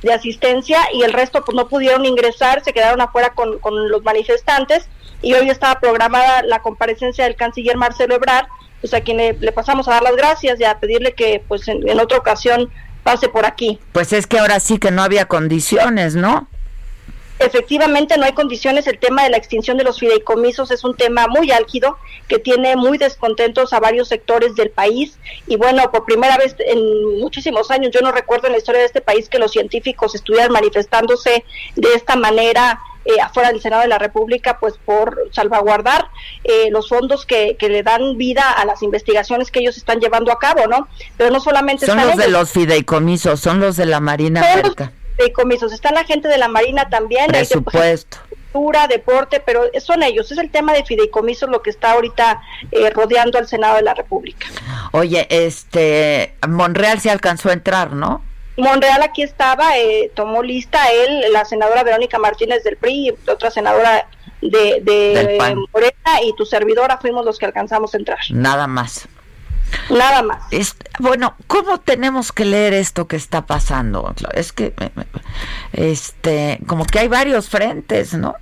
de asistencia y el resto pues no pudieron ingresar, se quedaron afuera con, con los manifestantes y hoy estaba programada la comparecencia del canciller Marcelo Ebrard, pues a quien le, le pasamos a dar las gracias y a pedirle que pues en, en otra ocasión pase por aquí. Pues es que ahora sí que no había condiciones, ¿no? Efectivamente, no hay condiciones. El tema de la extinción de los fideicomisos es un tema muy álgido que tiene muy descontentos a varios sectores del país. Y bueno, por primera vez en muchísimos años, yo no recuerdo en la historia de este país que los científicos estuvieran manifestándose de esta manera eh, afuera del Senado de la República, pues por salvaguardar eh, los fondos que, que, le dan vida a las investigaciones que ellos están llevando a cabo, ¿no? Pero no solamente son los de los fideicomisos, son los de la Marina Merca. Fideicomisos, está la gente de la Marina también. Presupuesto. Cultura, deporte, pero son ellos, es el tema de fideicomisos lo que está ahorita eh, rodeando al Senado de la República. Oye, este, Monreal se alcanzó a entrar, ¿no? Monreal aquí estaba, eh, tomó lista él, la senadora Verónica Martínez del PRI, otra senadora de, de Morena y tu servidora fuimos los que alcanzamos a entrar. Nada más. Nada más. bueno, ¿cómo tenemos que leer esto que está pasando? Es que, este, como que hay varios frentes, ¿no?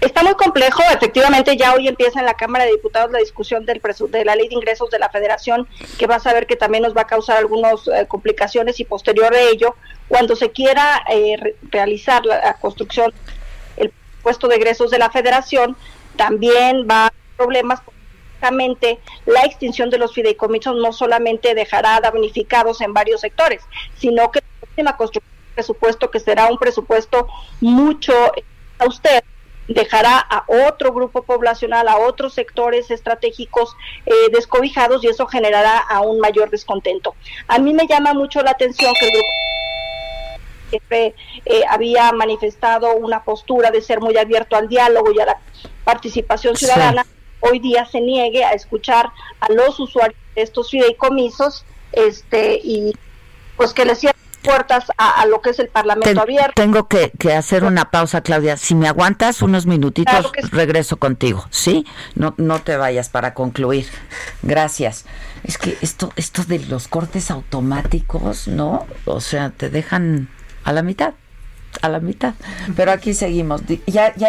Está muy complejo, efectivamente ya hoy empieza en la Cámara de Diputados la discusión del de la ley de ingresos de la Federación, que va a saber que también nos va a causar algunas eh, complicaciones y posterior de ello, cuando se quiera eh, realizar la, construcción, el puesto de egresos de la Federación, también va a haber problemas la extinción de los fideicomisos no solamente dejará damnificados en varios sectores, sino que la próxima construcción de presupuesto, que será un presupuesto mucho austero, dejará a otro grupo poblacional, a otros sectores estratégicos eh, descobijados y eso generará aún mayor descontento. A mí me llama mucho la atención que el grupo siempre eh, había manifestado una postura de ser muy abierto al diálogo y a la participación ciudadana, hoy día se niegue a escuchar a los usuarios de estos fideicomisos este y pues que les cierren puertas a, lo que es el Parlamento abierto. Tengo que, hacer una pausa, Claudia. Si me aguantas unos minutitos, regreso contigo, ¿sí? No, no te vayas para concluir. Gracias. Es que esto, esto de los cortes automáticos, ¿no? O sea, te dejan a la mitad, a la mitad. Pero aquí seguimos. Ya, ya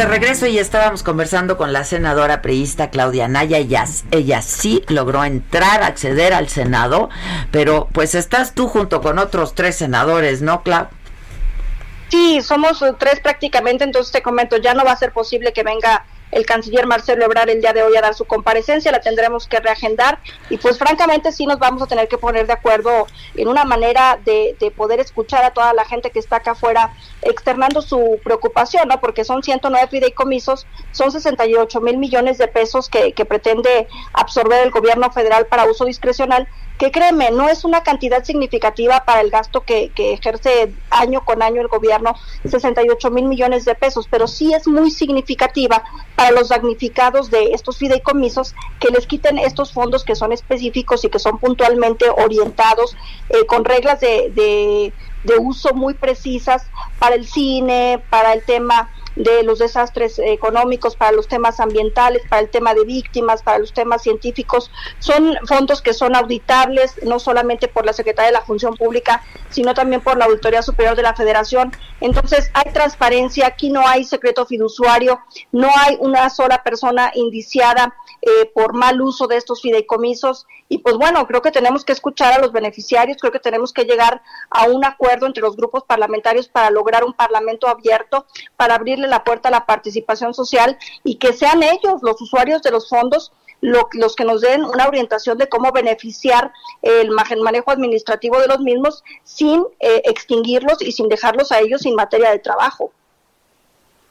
De regreso y estábamos conversando con la senadora priista Claudia Naya. Ella, ella sí logró entrar, acceder al Senado, pero pues estás tú junto con otros tres senadores, ¿no, Clau? Sí, somos tres prácticamente, entonces te comento, ya no va a ser posible que venga el canciller Marcelo Ebrard el día de hoy a dar su comparecencia, la tendremos que reagendar y pues francamente sí nos vamos a tener que poner de acuerdo en una manera de, de poder escuchar a toda la gente que está acá afuera externando su preocupación, ¿no? Porque son 109 fideicomisos, son 68 mil millones de pesos que, que pretende absorber el gobierno federal para uso discrecional que créeme, no es una cantidad significativa para el gasto que, que ejerce año con año el gobierno, 68 mil millones de pesos, pero sí es muy significativa para los damnificados de estos fideicomisos que les quiten estos fondos que son específicos y que son puntualmente orientados eh, con reglas de, de, de uso muy precisas para el cine, para el tema de los desastres económicos, para los temas ambientales, para el tema de víctimas, para los temas científicos. Son fondos que son auditables no solamente por la Secretaría de la Función Pública, sino también por la Auditoría Superior de la Federación. Entonces, hay transparencia, aquí no hay secreto fiduciario, no hay una sola persona indiciada eh, por mal uso de estos fideicomisos. Y pues bueno, creo que tenemos que escuchar a los beneficiarios, creo que tenemos que llegar a un acuerdo entre los grupos parlamentarios para lograr un parlamento abierto, para abrirle la puerta a la participación social y que sean ellos, los usuarios de los fondos, los que nos den una orientación de cómo beneficiar el manejo administrativo de los mismos sin eh, extinguirlos y sin dejarlos a ellos sin materia de trabajo.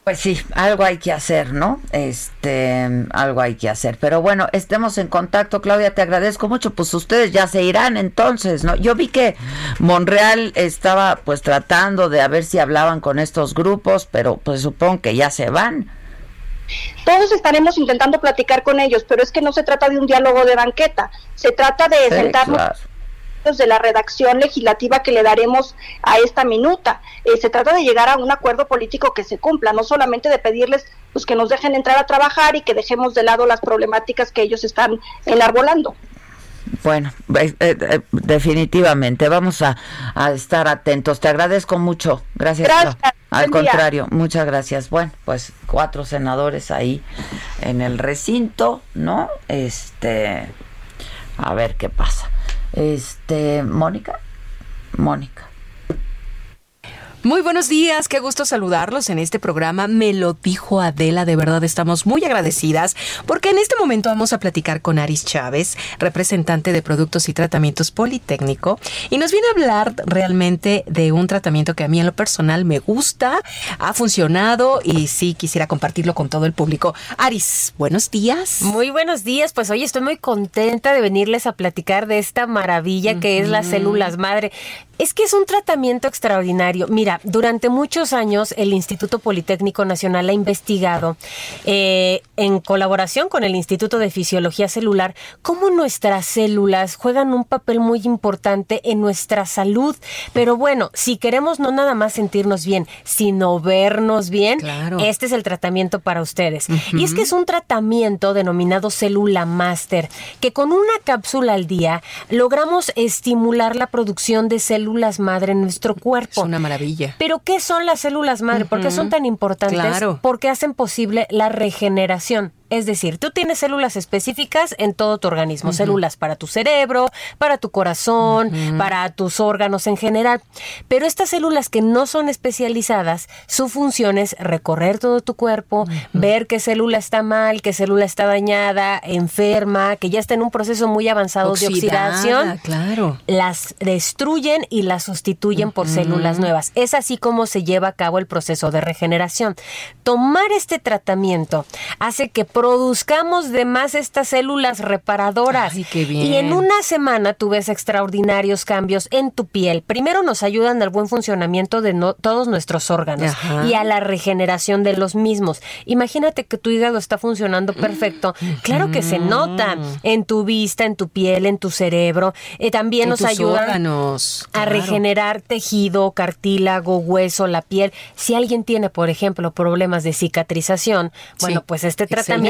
Pues sí, algo hay que hacer, ¿no? Este, algo hay que hacer. Pero bueno, estemos en contacto, Claudia, te agradezco mucho. Pues ustedes ya se irán entonces, ¿no? Yo vi que Monreal estaba pues tratando de a ver si hablaban con estos grupos, pero pues supongo que ya se van. Todos estaremos intentando platicar con ellos, pero es que no se trata de un diálogo de banqueta, se trata de sentarnos de la redacción legislativa que le daremos a esta minuta. Eh, se trata de llegar a un acuerdo político que se cumpla, no solamente de pedirles pues, que nos dejen entrar a trabajar y que dejemos de lado las problemáticas que ellos están enarbolando. Bueno, eh, eh, definitivamente vamos a, estar atentos. Te agradezco mucho. Gracias. Gracias. Al contrario, muchas gracias. Bueno, pues cuatro senadores ahí en el recinto, ¿no? Este, a ver qué pasa. Este, Mónica, Mónica. Muy buenos días, qué gusto saludarlos en este programa. Me lo dijo Adela, de verdad estamos muy agradecidas porque en este momento vamos a platicar con Aris Chávez, representante de Productos y Tratamientos Politécnico, y nos viene a hablar realmente de un tratamiento que a mí en lo personal me gusta, ha funcionado y sí quisiera compartirlo con todo el público. Aris, buenos días. Muy buenos días, pues hoy estoy muy contenta de venirles a platicar de esta maravilla que es las células madre. Es que es un tratamiento extraordinario. Mira, durante muchos años el Instituto Politécnico Nacional ha investigado, eh, en colaboración con el Instituto de Fisiología Celular, cómo nuestras células juegan un papel muy importante en nuestra salud. Pero bueno, si queremos no nada más sentirnos bien, sino vernos bien, este es el tratamiento para ustedes. Y es que es un tratamiento denominado célula master, que con una cápsula al día logramos estimular la producción de células células madre en nuestro cuerpo. Es una maravilla. Pero ¿qué son las células madre? ¿Por qué son tan importantes? Claro. Porque hacen posible la regeneración. Es decir, tú tienes células específicas en todo tu organismo, células para tu cerebro, para tu corazón, para tus órganos en general. Pero estas células que no son especializadas, su función es recorrer todo tu cuerpo, ver qué célula está mal, qué célula está dañada, enferma, que ya está en un proceso muy avanzado de oxidación. Claro. Las destruyen y las sustituyen por células nuevas. Es así como se lleva a cabo el proceso de regeneración. Tomar este tratamiento hace que produzcamos de más estas células reparadoras. Y en una semana tú ves extraordinarios cambios en tu piel. Primero nos ayudan al buen funcionamiento de todos nuestros órganos y a la regeneración de los mismos. Imagínate que tu hígado está funcionando perfecto. Claro que se nota en tu vista, en tu piel, en tu cerebro. Eh, también nos ayudan a regenerar tejido, cartílago, hueso, la piel. Si alguien tiene, por ejemplo, problemas de cicatrización, bueno, pues este tratamiento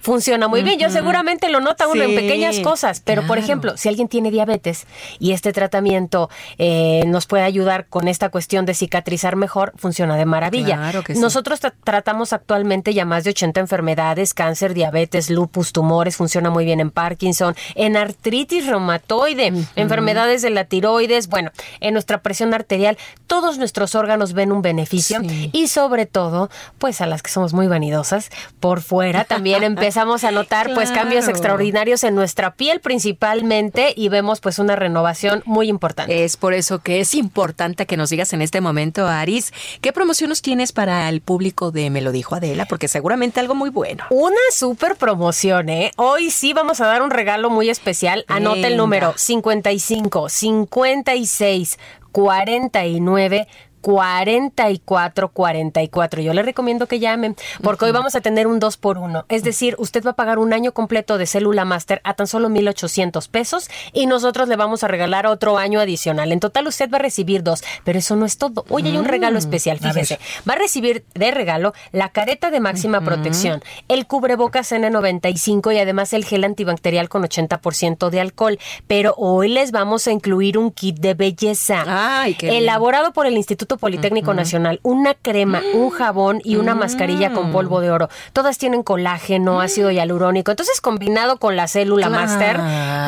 funciona muy bien. Yo seguramente lo nota uno en pequeñas cosas, pero por ejemplo, si alguien tiene diabetes y este tratamiento eh, nos puede ayudar con esta cuestión de cicatrizar mejor, funciona de maravilla. Nosotros tratamos actualmente ya más de 80 enfermedades, cáncer, diabetes, lupus, tumores, funciona muy bien en Parkinson, en artritis reumatoide, enfermedades de la tiroides, bueno, en nuestra presión arterial, todos nuestros órganos ven un beneficio y sobre todo, pues a las que somos muy vanidosas, por fuera también empezamos a notar pues cambios extraordinarios en nuestra piel principalmente y vemos pues una renovación muy importante. Es por eso que es importante que nos digas en este momento, Aris, ¿qué promociones tienes para el público de Me lo dijo Adela? Porque seguramente algo muy bueno. Una super promoción, ¿eh? Hoy sí vamos a dar un regalo muy especial. Anota el número 55 56 49 4444. Yo le recomiendo que llamen porque hoy vamos a tener un 2 por 1. Es decir, usted va a pagar un año completo de célula master a tan solo 1,800 pesos y nosotros le vamos a regalar otro año adicional. En total usted va a recibir dos, pero eso no es todo. Hoy hay un regalo mm, especial, fíjese. Va a recibir de regalo la careta de máxima protección, el cubrebocas N95 y además el gel antibacterial con 80% de alcohol. Pero hoy les vamos a incluir un kit de belleza Ay, qué elaborado por el Instituto Politécnico Nacional, una crema, un jabón y una mascarilla con mm. polvo de oro. Todas tienen colágeno, ácido hialurónico. Entonces, combinado con la célula Master,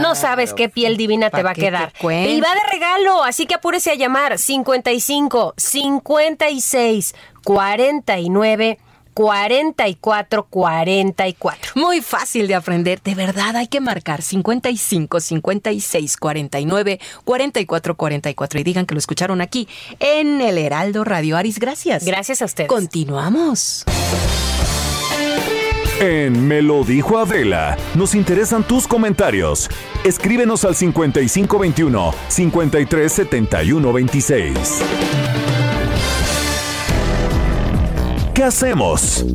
no sabes qué piel divina te va a quedar. Y va de regalo, así que apúrese a llamar 55 56 49 44 44. Muy fácil de aprender, de verdad hay que marcar 55 56 49 44 44 y digan que lo escucharon aquí en el Heraldo Radio Aris. Gracias. Gracias a ustedes. Continuamos. En Me lo dijo Adela, nos interesan tus comentarios. Escríbenos al 5521 537126. ¿Qué hacemos?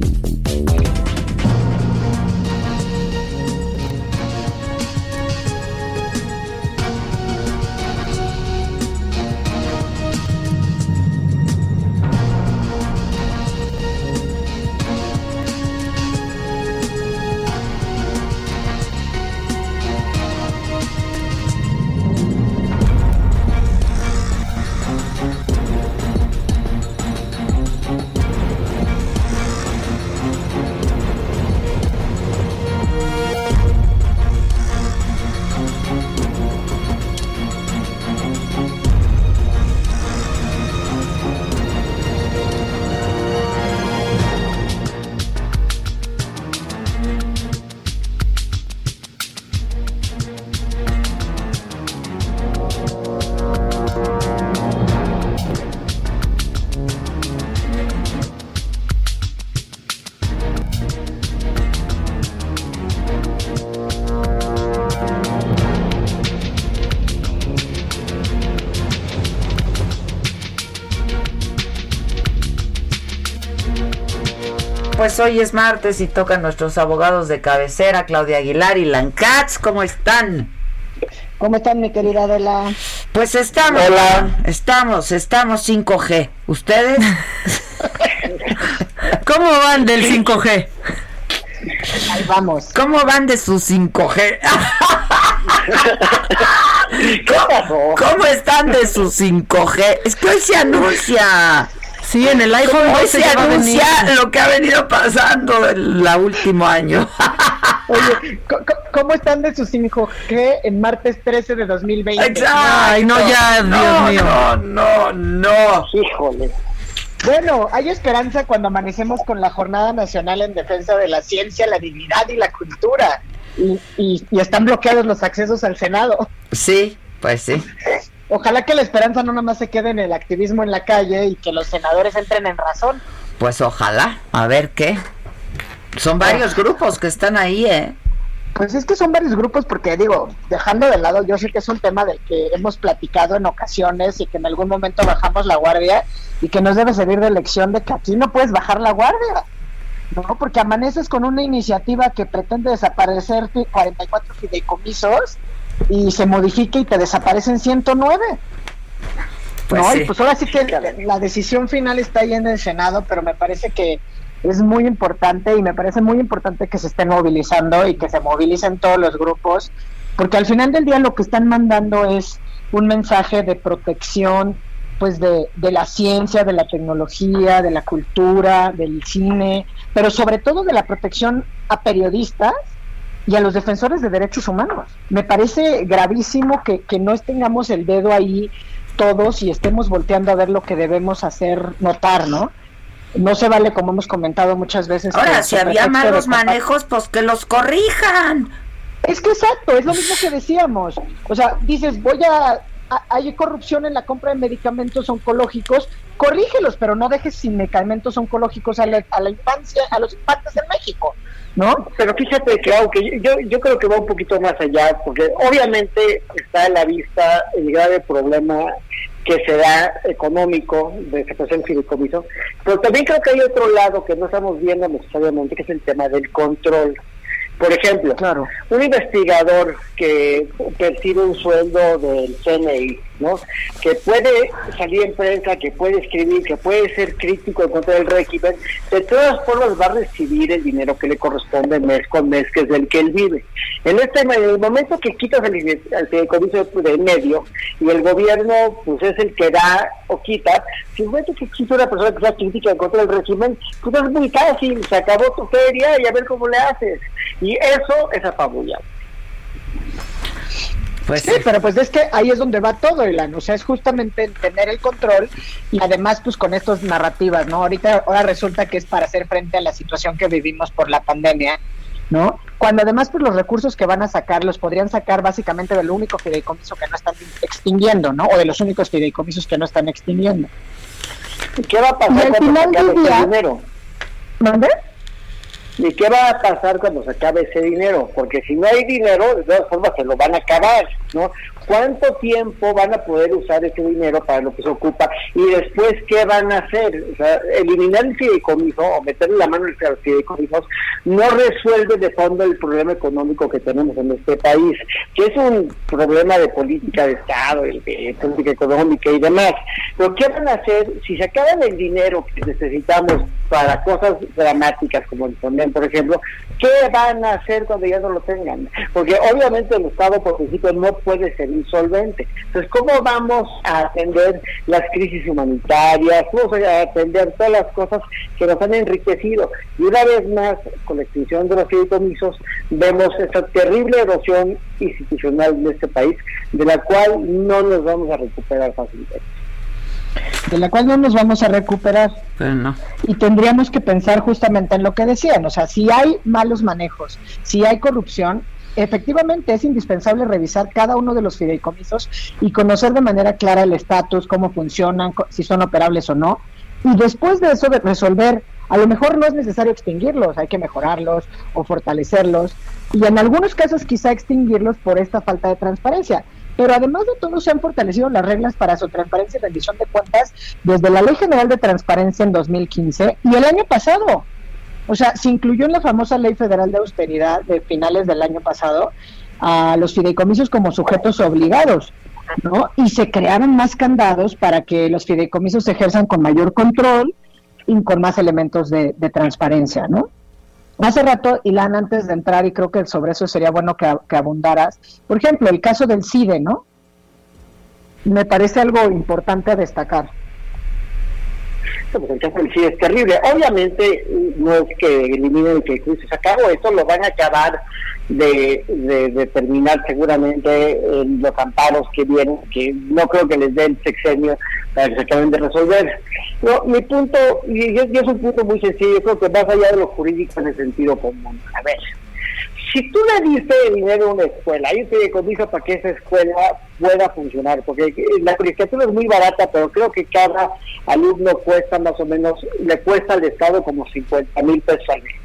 Pues hoy es martes y tocan nuestros abogados de cabecera, Claudia Aguilar y Lancats. ¿Cómo están? ¿Cómo están, mi querida Adela? Pues estamos, estamos, estamos 5G. ¿Ustedes? ¿Cómo van del 5G? Ahí vamos. ¿Cómo van de su 5G? ¿Cómo, ¿Cómo están de su 5G? Es que hoy se anuncia. Sí, en el iPhone hoy se se anuncia lo que ha venido pasando el la último año. Oye, ¿cómo están de su 5G en martes 13 de 2020? Exacto. Ay, no, ya, Dios no, mío. No, no, no. Híjole. Bueno, hay esperanza cuando amanecemos con la Jornada Nacional en Defensa de la Ciencia, la Dignidad y la Cultura. Y, y- y están bloqueados los accesos al Senado. Sí, pues sí. Ojalá que la esperanza no nomás se quede en el activismo en la calle y que los senadores entren en razón. Pues ojalá, a ver qué. Son varios grupos que están ahí, ¿eh? Pues es que son varios grupos porque digo, dejando de lado, yo sé que es un tema del que hemos platicado en ocasiones y que en algún momento bajamos la guardia y que nos debe servir de lección de que aquí no puedes bajar la guardia, ¿no? Porque amaneces con una iniciativa que pretende desaparecer fi- 44 fideicomisos y se modifica y te desaparecen 109. Pues no, sí. y pues ahora sí que la, la decisión final está ahí en el Senado, pero me parece que es muy importante y me parece muy importante que se estén movilizando y que se movilicen todos los grupos, porque al final del día lo que están mandando es un mensaje de protección pues de, de la ciencia, de la tecnología, de la cultura, del cine, pero sobre todo de la protección a periodistas y a los defensores de derechos humanos. Me parece gravísimo que, que no tengamos el dedo ahí todos y estemos volteando a ver lo que debemos hacer notar, ¿no? No se vale, como hemos comentado muchas veces. Ahora, si había malos manejos, pues que los corrijan. Es que exacto, es lo mismo que decíamos. O sea, dices, voy a, a- hay corrupción en la compra de medicamentos oncológicos, corrígelos, pero no dejes sin medicamentos oncológicos a la, a la infancia, a los infantes en México, ¿no? Pero fíjate que aunque yo, yo creo que va un poquito más allá, porque obviamente está a la vista el grave problema que se da económico de que el fideicomiso, pero también creo que hay otro lado que no estamos viendo necesariamente, que es el tema del control. Por ejemplo, un investigador que percibe un sueldo del CNI, que puede salir en prensa, que puede escribir, que puede ser crítico en contra del régimen, de todas formas va a recibir el dinero que le corresponde mes con mes, que es del que él vive. En este el momento que quitas el, el fideicomiso de medio y el gobierno pues es el que da o quita, si momento que quita una persona que sea crítica en contra del régimen, pues es muy fácil, se acabó tu feria y a ver cómo le haces. Y eso es apabullado. Pues sí, pero pues es que ahí es donde va todo, Elan. O sea, es justamente el tener el control y además pues con estas narrativas, ¿no? Ahorita ahora resulta que es para hacer frente a la situación que vivimos por la pandemia, ¿no? Cuando además pues los recursos que van a sacar los podrían sacar básicamente del único fideicomiso que no están extinguiendo, ¿no? O de los únicos fideicomisos que no están extinguiendo. ¿Qué va a pasar Y al final del ese día- dinero? ¿Mande? ¿Y qué va a pasar cuando se acabe ese dinero? Porque si no hay dinero, de todas formas se lo van a acabar, ¿no? ¿Cuánto tiempo van a poder usar ese dinero para lo que se ocupa? Y después, ¿qué van a hacer? O sea, eliminar el fideicomiso o meterle la mano a los fideicomisos no resuelve de fondo el problema económico que tenemos en este país, que es un problema de política de Estado, de política económica y demás. Pero ¿qué van a hacer si se acaban el dinero que necesitamos para cosas dramáticas como el Fonden, por ejemplo? ¿Qué van a hacer cuando ya no lo tengan? Porque obviamente el Estado por principio no puede ser insolvente. Entonces, ¿cómo vamos a atender las crisis humanitarias? ¿Cómo vamos a atender todas las cosas que nos han enriquecido? Y una vez más, con la extinción de los fideicomisos, vemos esta terrible erosión institucional de este país, de la cual no nos vamos a recuperar fácilmente. de la cual no nos vamos a recuperar. Pero no. Y tendríamos que pensar justamente en lo que decían, o sea, si hay malos manejos, si hay corrupción, efectivamente es indispensable revisar cada uno de los fideicomisos y conocer de manera clara el estatus, cómo funcionan, si son operables o no. Y después de eso de resolver, a lo mejor no es necesario extinguirlos, hay que mejorarlos o fortalecerlos. Y en algunos casos quizá extinguirlos por esta falta de transparencia. Pero además de todo se han fortalecido las reglas para su transparencia y rendición de cuentas desde la Ley General de Transparencia en 2015 y el año pasado. O sea, se incluyó en la famosa Ley Federal de Austeridad de finales del año pasado a los fideicomisos como sujetos obligados, ¿no? Y se crearon más candados para que los fideicomisos se ejerzan con mayor control y con más elementos de, transparencia, ¿no? Hace rato, Ilan, antes de entrar, y creo que sobre eso sería bueno que, que abundaras, por ejemplo, el caso del CIDE, ¿no? Me parece algo importante a destacar. Pues del CIDE es terrible. Obviamente no es que eliminen que se acabó, esto lo van a acabar de, terminar seguramente en los amparos que vienen, que no creo que les den sexenio para que se acaben de resolver. No, mi punto, y y es un punto muy sencillo, creo que más allá de lo jurídico en el sentido común. A ver, si tú le diste dinero a una escuela, ahí te fideicomiso para que esa escuela pueda funcionar, porque la calificación es muy barata, pero creo que cada alumno cuesta más o menos, le cuesta al Estado como 50 mil pesos al mes.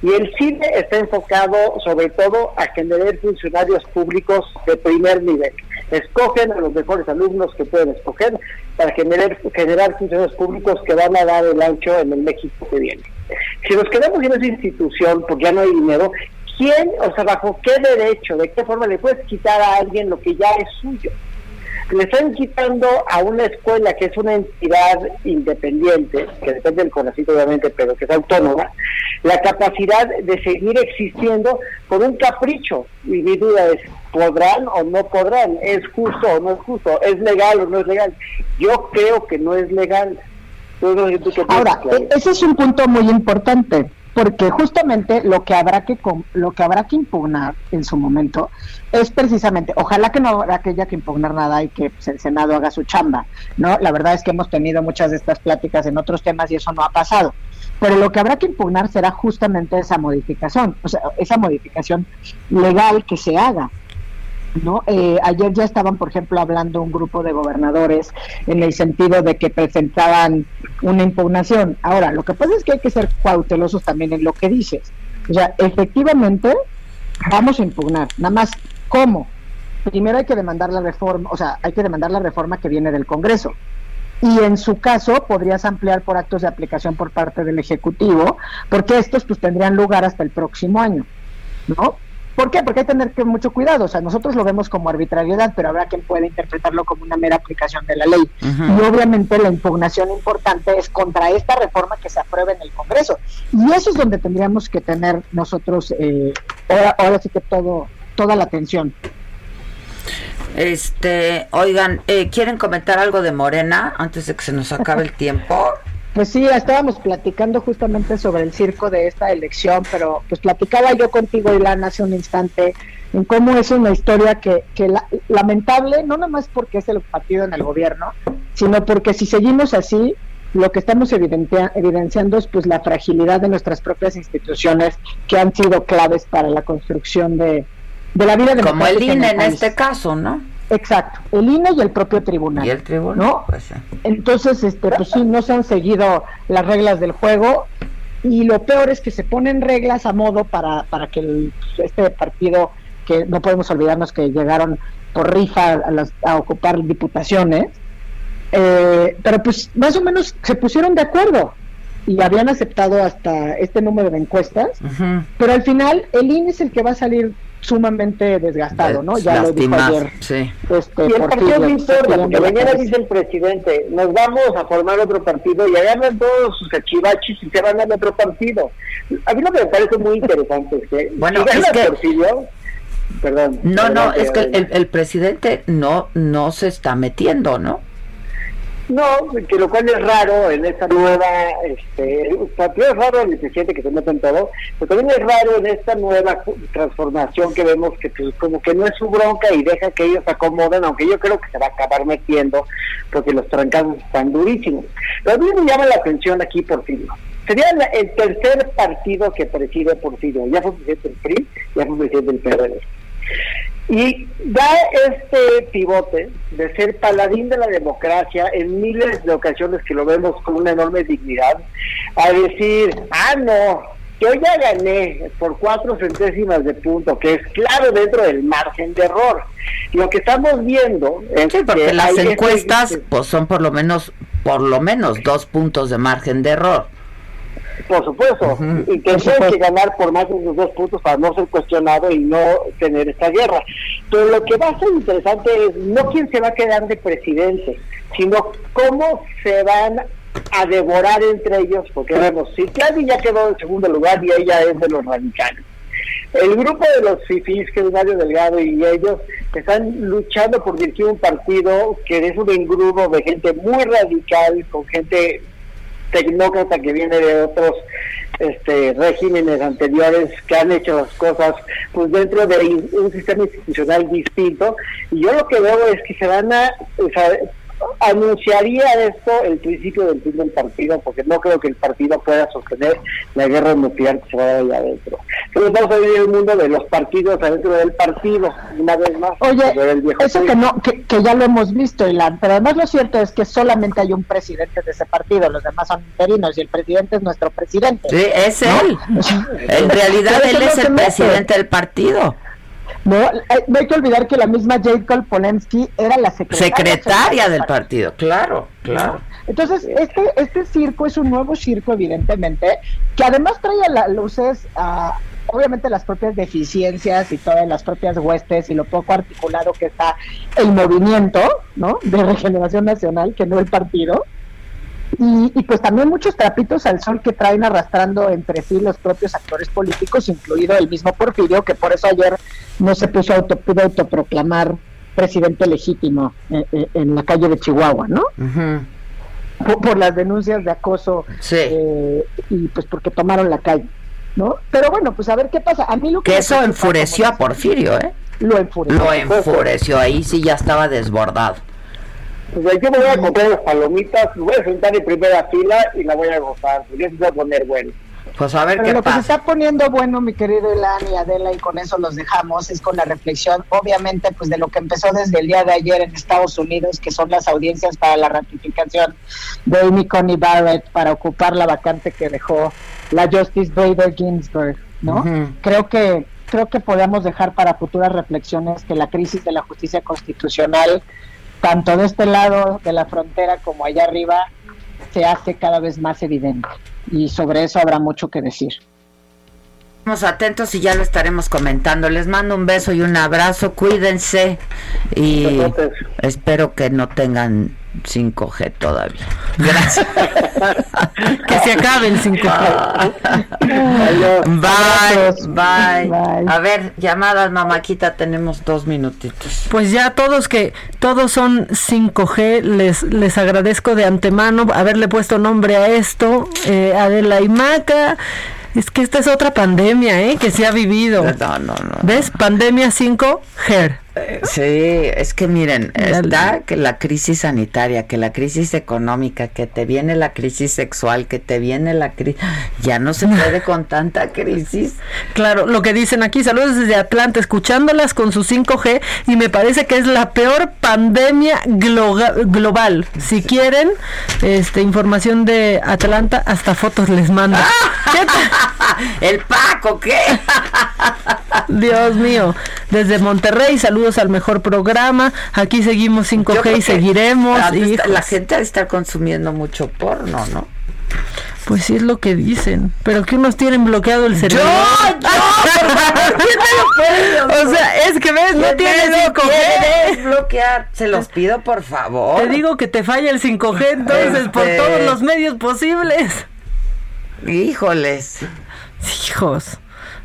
Y el CINE está enfocado sobre todo a generar funcionarios públicos de primer nivel. Escogen a los mejores alumnos que pueden escoger para generar, generar funcionarios públicos que van a dar el ancho en el México que viene. Si nos quedamos en esa institución porque ya no hay dinero, ¿quién, o sea, bajo qué derecho, de qué forma le puedes quitar a alguien lo que ya es suyo? Le están quitando a una escuela que es una entidad independiente, que depende del CONACYT obviamente, pero que es autónoma, la capacidad de seguir existiendo por un capricho. Y mi duda es, ¿podrán o no podrán? ¿Es justo o no es justo? ¿Es legal o no es legal? Yo creo que no es legal. Ahora, e- ese es un punto muy importante, porque justamente lo que habrá que lo que habrá que impugnar en su momento es precisamente, ojalá que no habrá que haya que impugnar nada y que el Senado haga su chamba, ¿no? La verdad es que hemos tenido muchas de estas pláticas en otros temas y eso no ha pasado. Pero lo que habrá que impugnar será justamente esa modificación, o sea, esa modificación legal que se haga. ¿No? Eh, ayer ya estaban, por ejemplo, hablando un grupo de gobernadores en el sentido de que presentaban una impugnación. Ahora, lo que pasa es que hay que ser cautelosos también en lo que dices. O sea, efectivamente, vamos a impugnar. Nada más, ¿cómo? Primero hay que demandar la reforma, o sea, hay que demandar la reforma que viene del Congreso. Y en su caso podrías ampliar por actos de aplicación por parte del Ejecutivo, porque estos pues tendrían lugar hasta el próximo año, ¿no? ¿Por qué? Porque hay que tener que mucho cuidado. O sea, nosotros lo vemos como arbitrariedad, pero habrá quien pueda interpretarlo como una mera aplicación de la ley. Y obviamente la impugnación importante es contra esta reforma que se apruebe en el Congreso. Y eso es donde tendríamos que tener nosotros, eh, ahora, ahora sí que todo, toda la atención. Este, oigan, eh, ¿quieren comentar algo de Morena antes de que se nos acabe el tiempo? Pues sí, estábamos platicando justamente sobre el circo de esta elección, pero pues platicaba yo contigo, Ilan, hace un instante, en cómo es una historia que, que la- lamentable, no nada más porque es el partido en el gobierno, sino porque si seguimos así, lo que estamos evidencia- evidenciando es pues la fragilidad de nuestras propias instituciones que han sido claves para la construcción de, de la vida Como el democrática INE en este caso, ¿no? Exacto, el INE y el propio tribunal. Y el tribunal, ¿no? pues sí. Entonces, este, pues sí, no se han seguido las reglas del juego y lo peor es que se ponen reglas a modo para, para que el- este partido, que no podemos olvidarnos que llegaron por rifa a, las- a ocupar diputaciones, eh, pero pues más o menos se pusieron de acuerdo y habían aceptado hasta este número de encuestas, pero al final el INE es el que va a salir sumamente desgastado, ¿no? Ya lo dijo ayer. sí. Este, Y el partido no importa, porque mañana dice el presidente, nos vamos a formar otro partido y agarran todos sus cachivachis y se van al otro partido. A mí lo que me parece muy interesante es que Bueno, si es que- Porfirio, perdón. No, no, es que el, el presidente no, no se está metiendo, ¿no? No, que lo cual es raro en esta nueva, este, es raro el presidente que se mete en todo, pero también es raro en esta nueva transformación que vemos que pues, como que no es su bronca y deja que ellos acomoden, aunque yo creo que se va a acabar metiendo porque los trancados están durísimos. Pero a mí me llama la atención aquí Porfirio. Sería el tercer partido que preside Porfirio. Ya fue presidente del PRI, ya fue presidente del PRD. Y da este pivote de ser paladín de la democracia en miles de ocasiones que lo vemos con una enorme dignidad, a decir, ah, no, yo ya gané por cuatro centésimas de punto, que es claro dentro del margen de error. Lo que estamos viendo es Porque que las este- encuestas pues son por lo menos por lo menos dos puntos de margen de error. Por supuesto, y que tiene que ganar por más de los dos puntos para no ser cuestionado y no tener esta guerra. Pero lo que va a ser interesante es no quién se va a quedar de presidente, sino cómo se van a devorar entre ellos, porque vemos, si Claudia ya quedó en segundo lugar y ella es de los radicales. El grupo de los FIFIs, que es Mario Delgado y ellos, están luchando por dirigir un partido que es un engrudo de gente muy radical, con gente tecnócrata que viene de otros este, regímenes anteriores que han hecho las cosas pues dentro de un sistema institucional distinto. Y yo lo que veo es que se van a o anunciaría esto el principio del fin del partido porque no creo que el partido pueda sostener la guerra nuclear que se va a dar allá adentro entonces vamos a vivir el mundo de los partidos adentro del partido una vez más Oye, el viejo eso que no, que, que ya lo hemos visto, Ilan, pero además lo cierto es que solamente hay un presidente de ese partido, los demás son interinos y el presidente es nuestro presidente. Sí, es ¿No? él. En realidad Pero él es el presidente del partido. No, eh, no hay que olvidar que la misma Jacob Polensky era la secretaria, Secretaria del partido, claro, claro. Entonces, este, este circo es un nuevo circo, evidentemente, que además trae a las luces a, obviamente, las propias deficiencias y todas las propias huestes y lo poco articulado que está el movimiento, ¿no? De regeneración nacional, que no el partido. Y, y pues también muchos trapitos al sol que traen arrastrando entre sí los propios actores políticos, incluido el mismo Porfirio, que por eso ayer no se puso auto, pudo autoproclamar presidente legítimo eh, eh, en la calle de Chihuahua, ¿no? por, por las denuncias de acoso eh, y pues porque tomaron la calle, ¿no? Pero bueno, pues a ver qué pasa. A mí lo que, Que eso enfureció a Porfirio, ¿eh? Lo enfureció. Lo enfureció, ahí sí ya estaba desbordado. Pues yo me voy a comprar las palomitas, me voy a sentar en primera fila y la voy a gozar, porque eso se va a poner bueno. Pues a ver Pero qué lo que se pasa. está poniendo bueno, mi querido Ilan y Adela, y con eso los dejamos, es con la reflexión, obviamente, pues de lo que empezó desde el día de ayer en Estados Unidos, que son las audiencias para la ratificación de Amy Coney Barrett para ocupar la vacante que dejó la Justice Bader Ginsburg, ¿no? Ujú. Creo que creo que podemos dejar para futuras reflexiones que la crisis de la justicia constitucional, tanto de este lado de la frontera como allá arriba, se hace cada vez más evidente. Y sobre eso habrá mucho que decir. Estamos atentos y ya lo estaremos comentando. Les mando un beso y un abrazo. Cuídense y espero que no tengan 5G todavía. Gracias. que se acabe el 5G. Bye, bye, A ver, llamadas, mamáquita, tenemos dos minutitos. Pues ya todos que todos son 5G, les les agradezco de antemano haberle puesto nombre a esto, eh, Adela y Maca. Es que esta es otra pandemia, ¿eh? Que se ha vivido. No, no, no. ¿Ves? Pandemia 5G. Sí, es que miren, está que la crisis sanitaria, que la crisis económica, que te viene la crisis sexual, que te viene la crisis... Ya no se puede con tanta crisis. Claro, lo que dicen aquí, saludos desde Atlanta, escuchándolas con su 5G y me parece que es la peor pandemia global. Si quieren este información de Atlanta, hasta fotos les mando. ¿Qué? El Paco, ¿qué? Dios mío, desde Monterrey, saludos al mejor programa. Aquí seguimos Yo 5G creo y seguiremos. hijos. la gente estar consumiendo mucho porno, ¿no? Pues sí es lo que dicen, pero que unos tienen bloqueado el cerebro. O sea, es que ves, no ¿Quién tienes me lo 5G. quiere desbloquear? Se los pido, por favor. Te digo que te falla el 5G entonces por Este- todos los medios posibles. Híjoles. Hijos.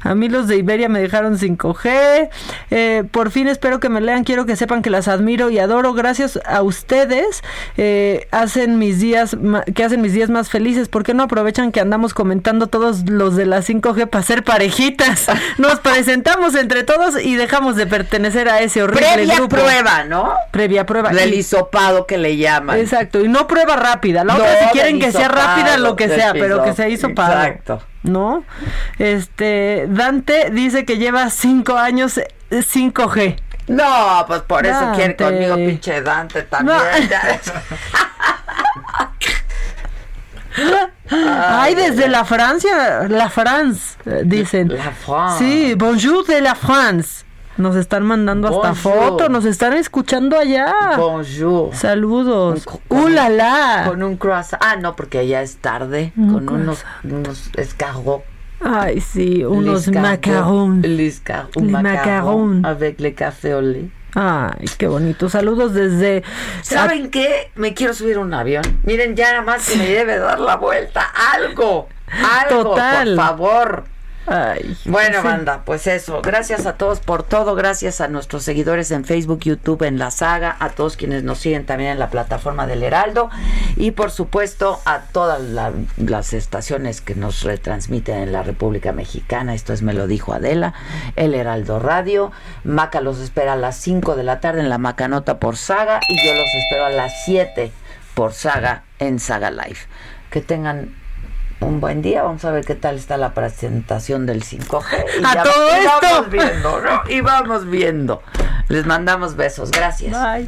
A mí los de Iberia me dejaron 5G. Eh, por fin espero que me lean. Quiero que sepan que las admiro y adoro. Gracias a ustedes eh, hacen mis días que hacen mis días más felices. ¿Por qué no aprovechan que andamos comentando todos los de la 5G para ser parejitas? Nos presentamos entre todos y dejamos de pertenecer a ese horrible Previa grupo. prueba, ¿no? Previa prueba. Del hisopado que le llaman. Exacto, y no prueba rápida. La No, otra si quieren que sea rápida, lo que sea, pero que sea hisopado. Exacto. ¿No? Este, Dante dice que lleva cinco años eh, 5G. No, pues por eso quiere conmigo, pinche Dante también. No. Ay, desde la Francia, la France, eh, dicen. La France. Sí, bonjour de la France. Nos están mandando hasta Bonjour. fotos, nos están escuchando allá. Bonjour. Saludos. Con- ¡Uh, la, la! Con un croissant. Ah, no, porque ya es tarde. Un con unos, unos. Ay, sí, unos macarons. Un macaron avec le café au lait. Ay, qué bonito. Saludos desde... ¿Saben qué? Me quiero subir a un avión. Miren, ya nada más que me debe dar la vuelta. Algo. Algo, Total. por favor. Ay, Bueno, sí. banda, pues eso. Gracias a todos por todo. Gracias a nuestros seguidores en Facebook, YouTube, en la saga. A todos quienes nos siguen también en la plataforma del Heraldo. Y por supuesto a todas la- las estaciones que nos retransmiten en la República Mexicana. Esto es Me lo dijo Adela. El Heraldo Radio. Maca los espera a las 5 de la tarde en la Macanota por saga. Y yo los espero a las 7 por saga en Saga Live. Que tengan un buen día. Vamos a ver qué tal está la presentación del 5G. Y ¡A ya- todo y esto! Vamos viendo, ¿no? Y vamos viendo. Les mandamos besos. Gracias. Bye.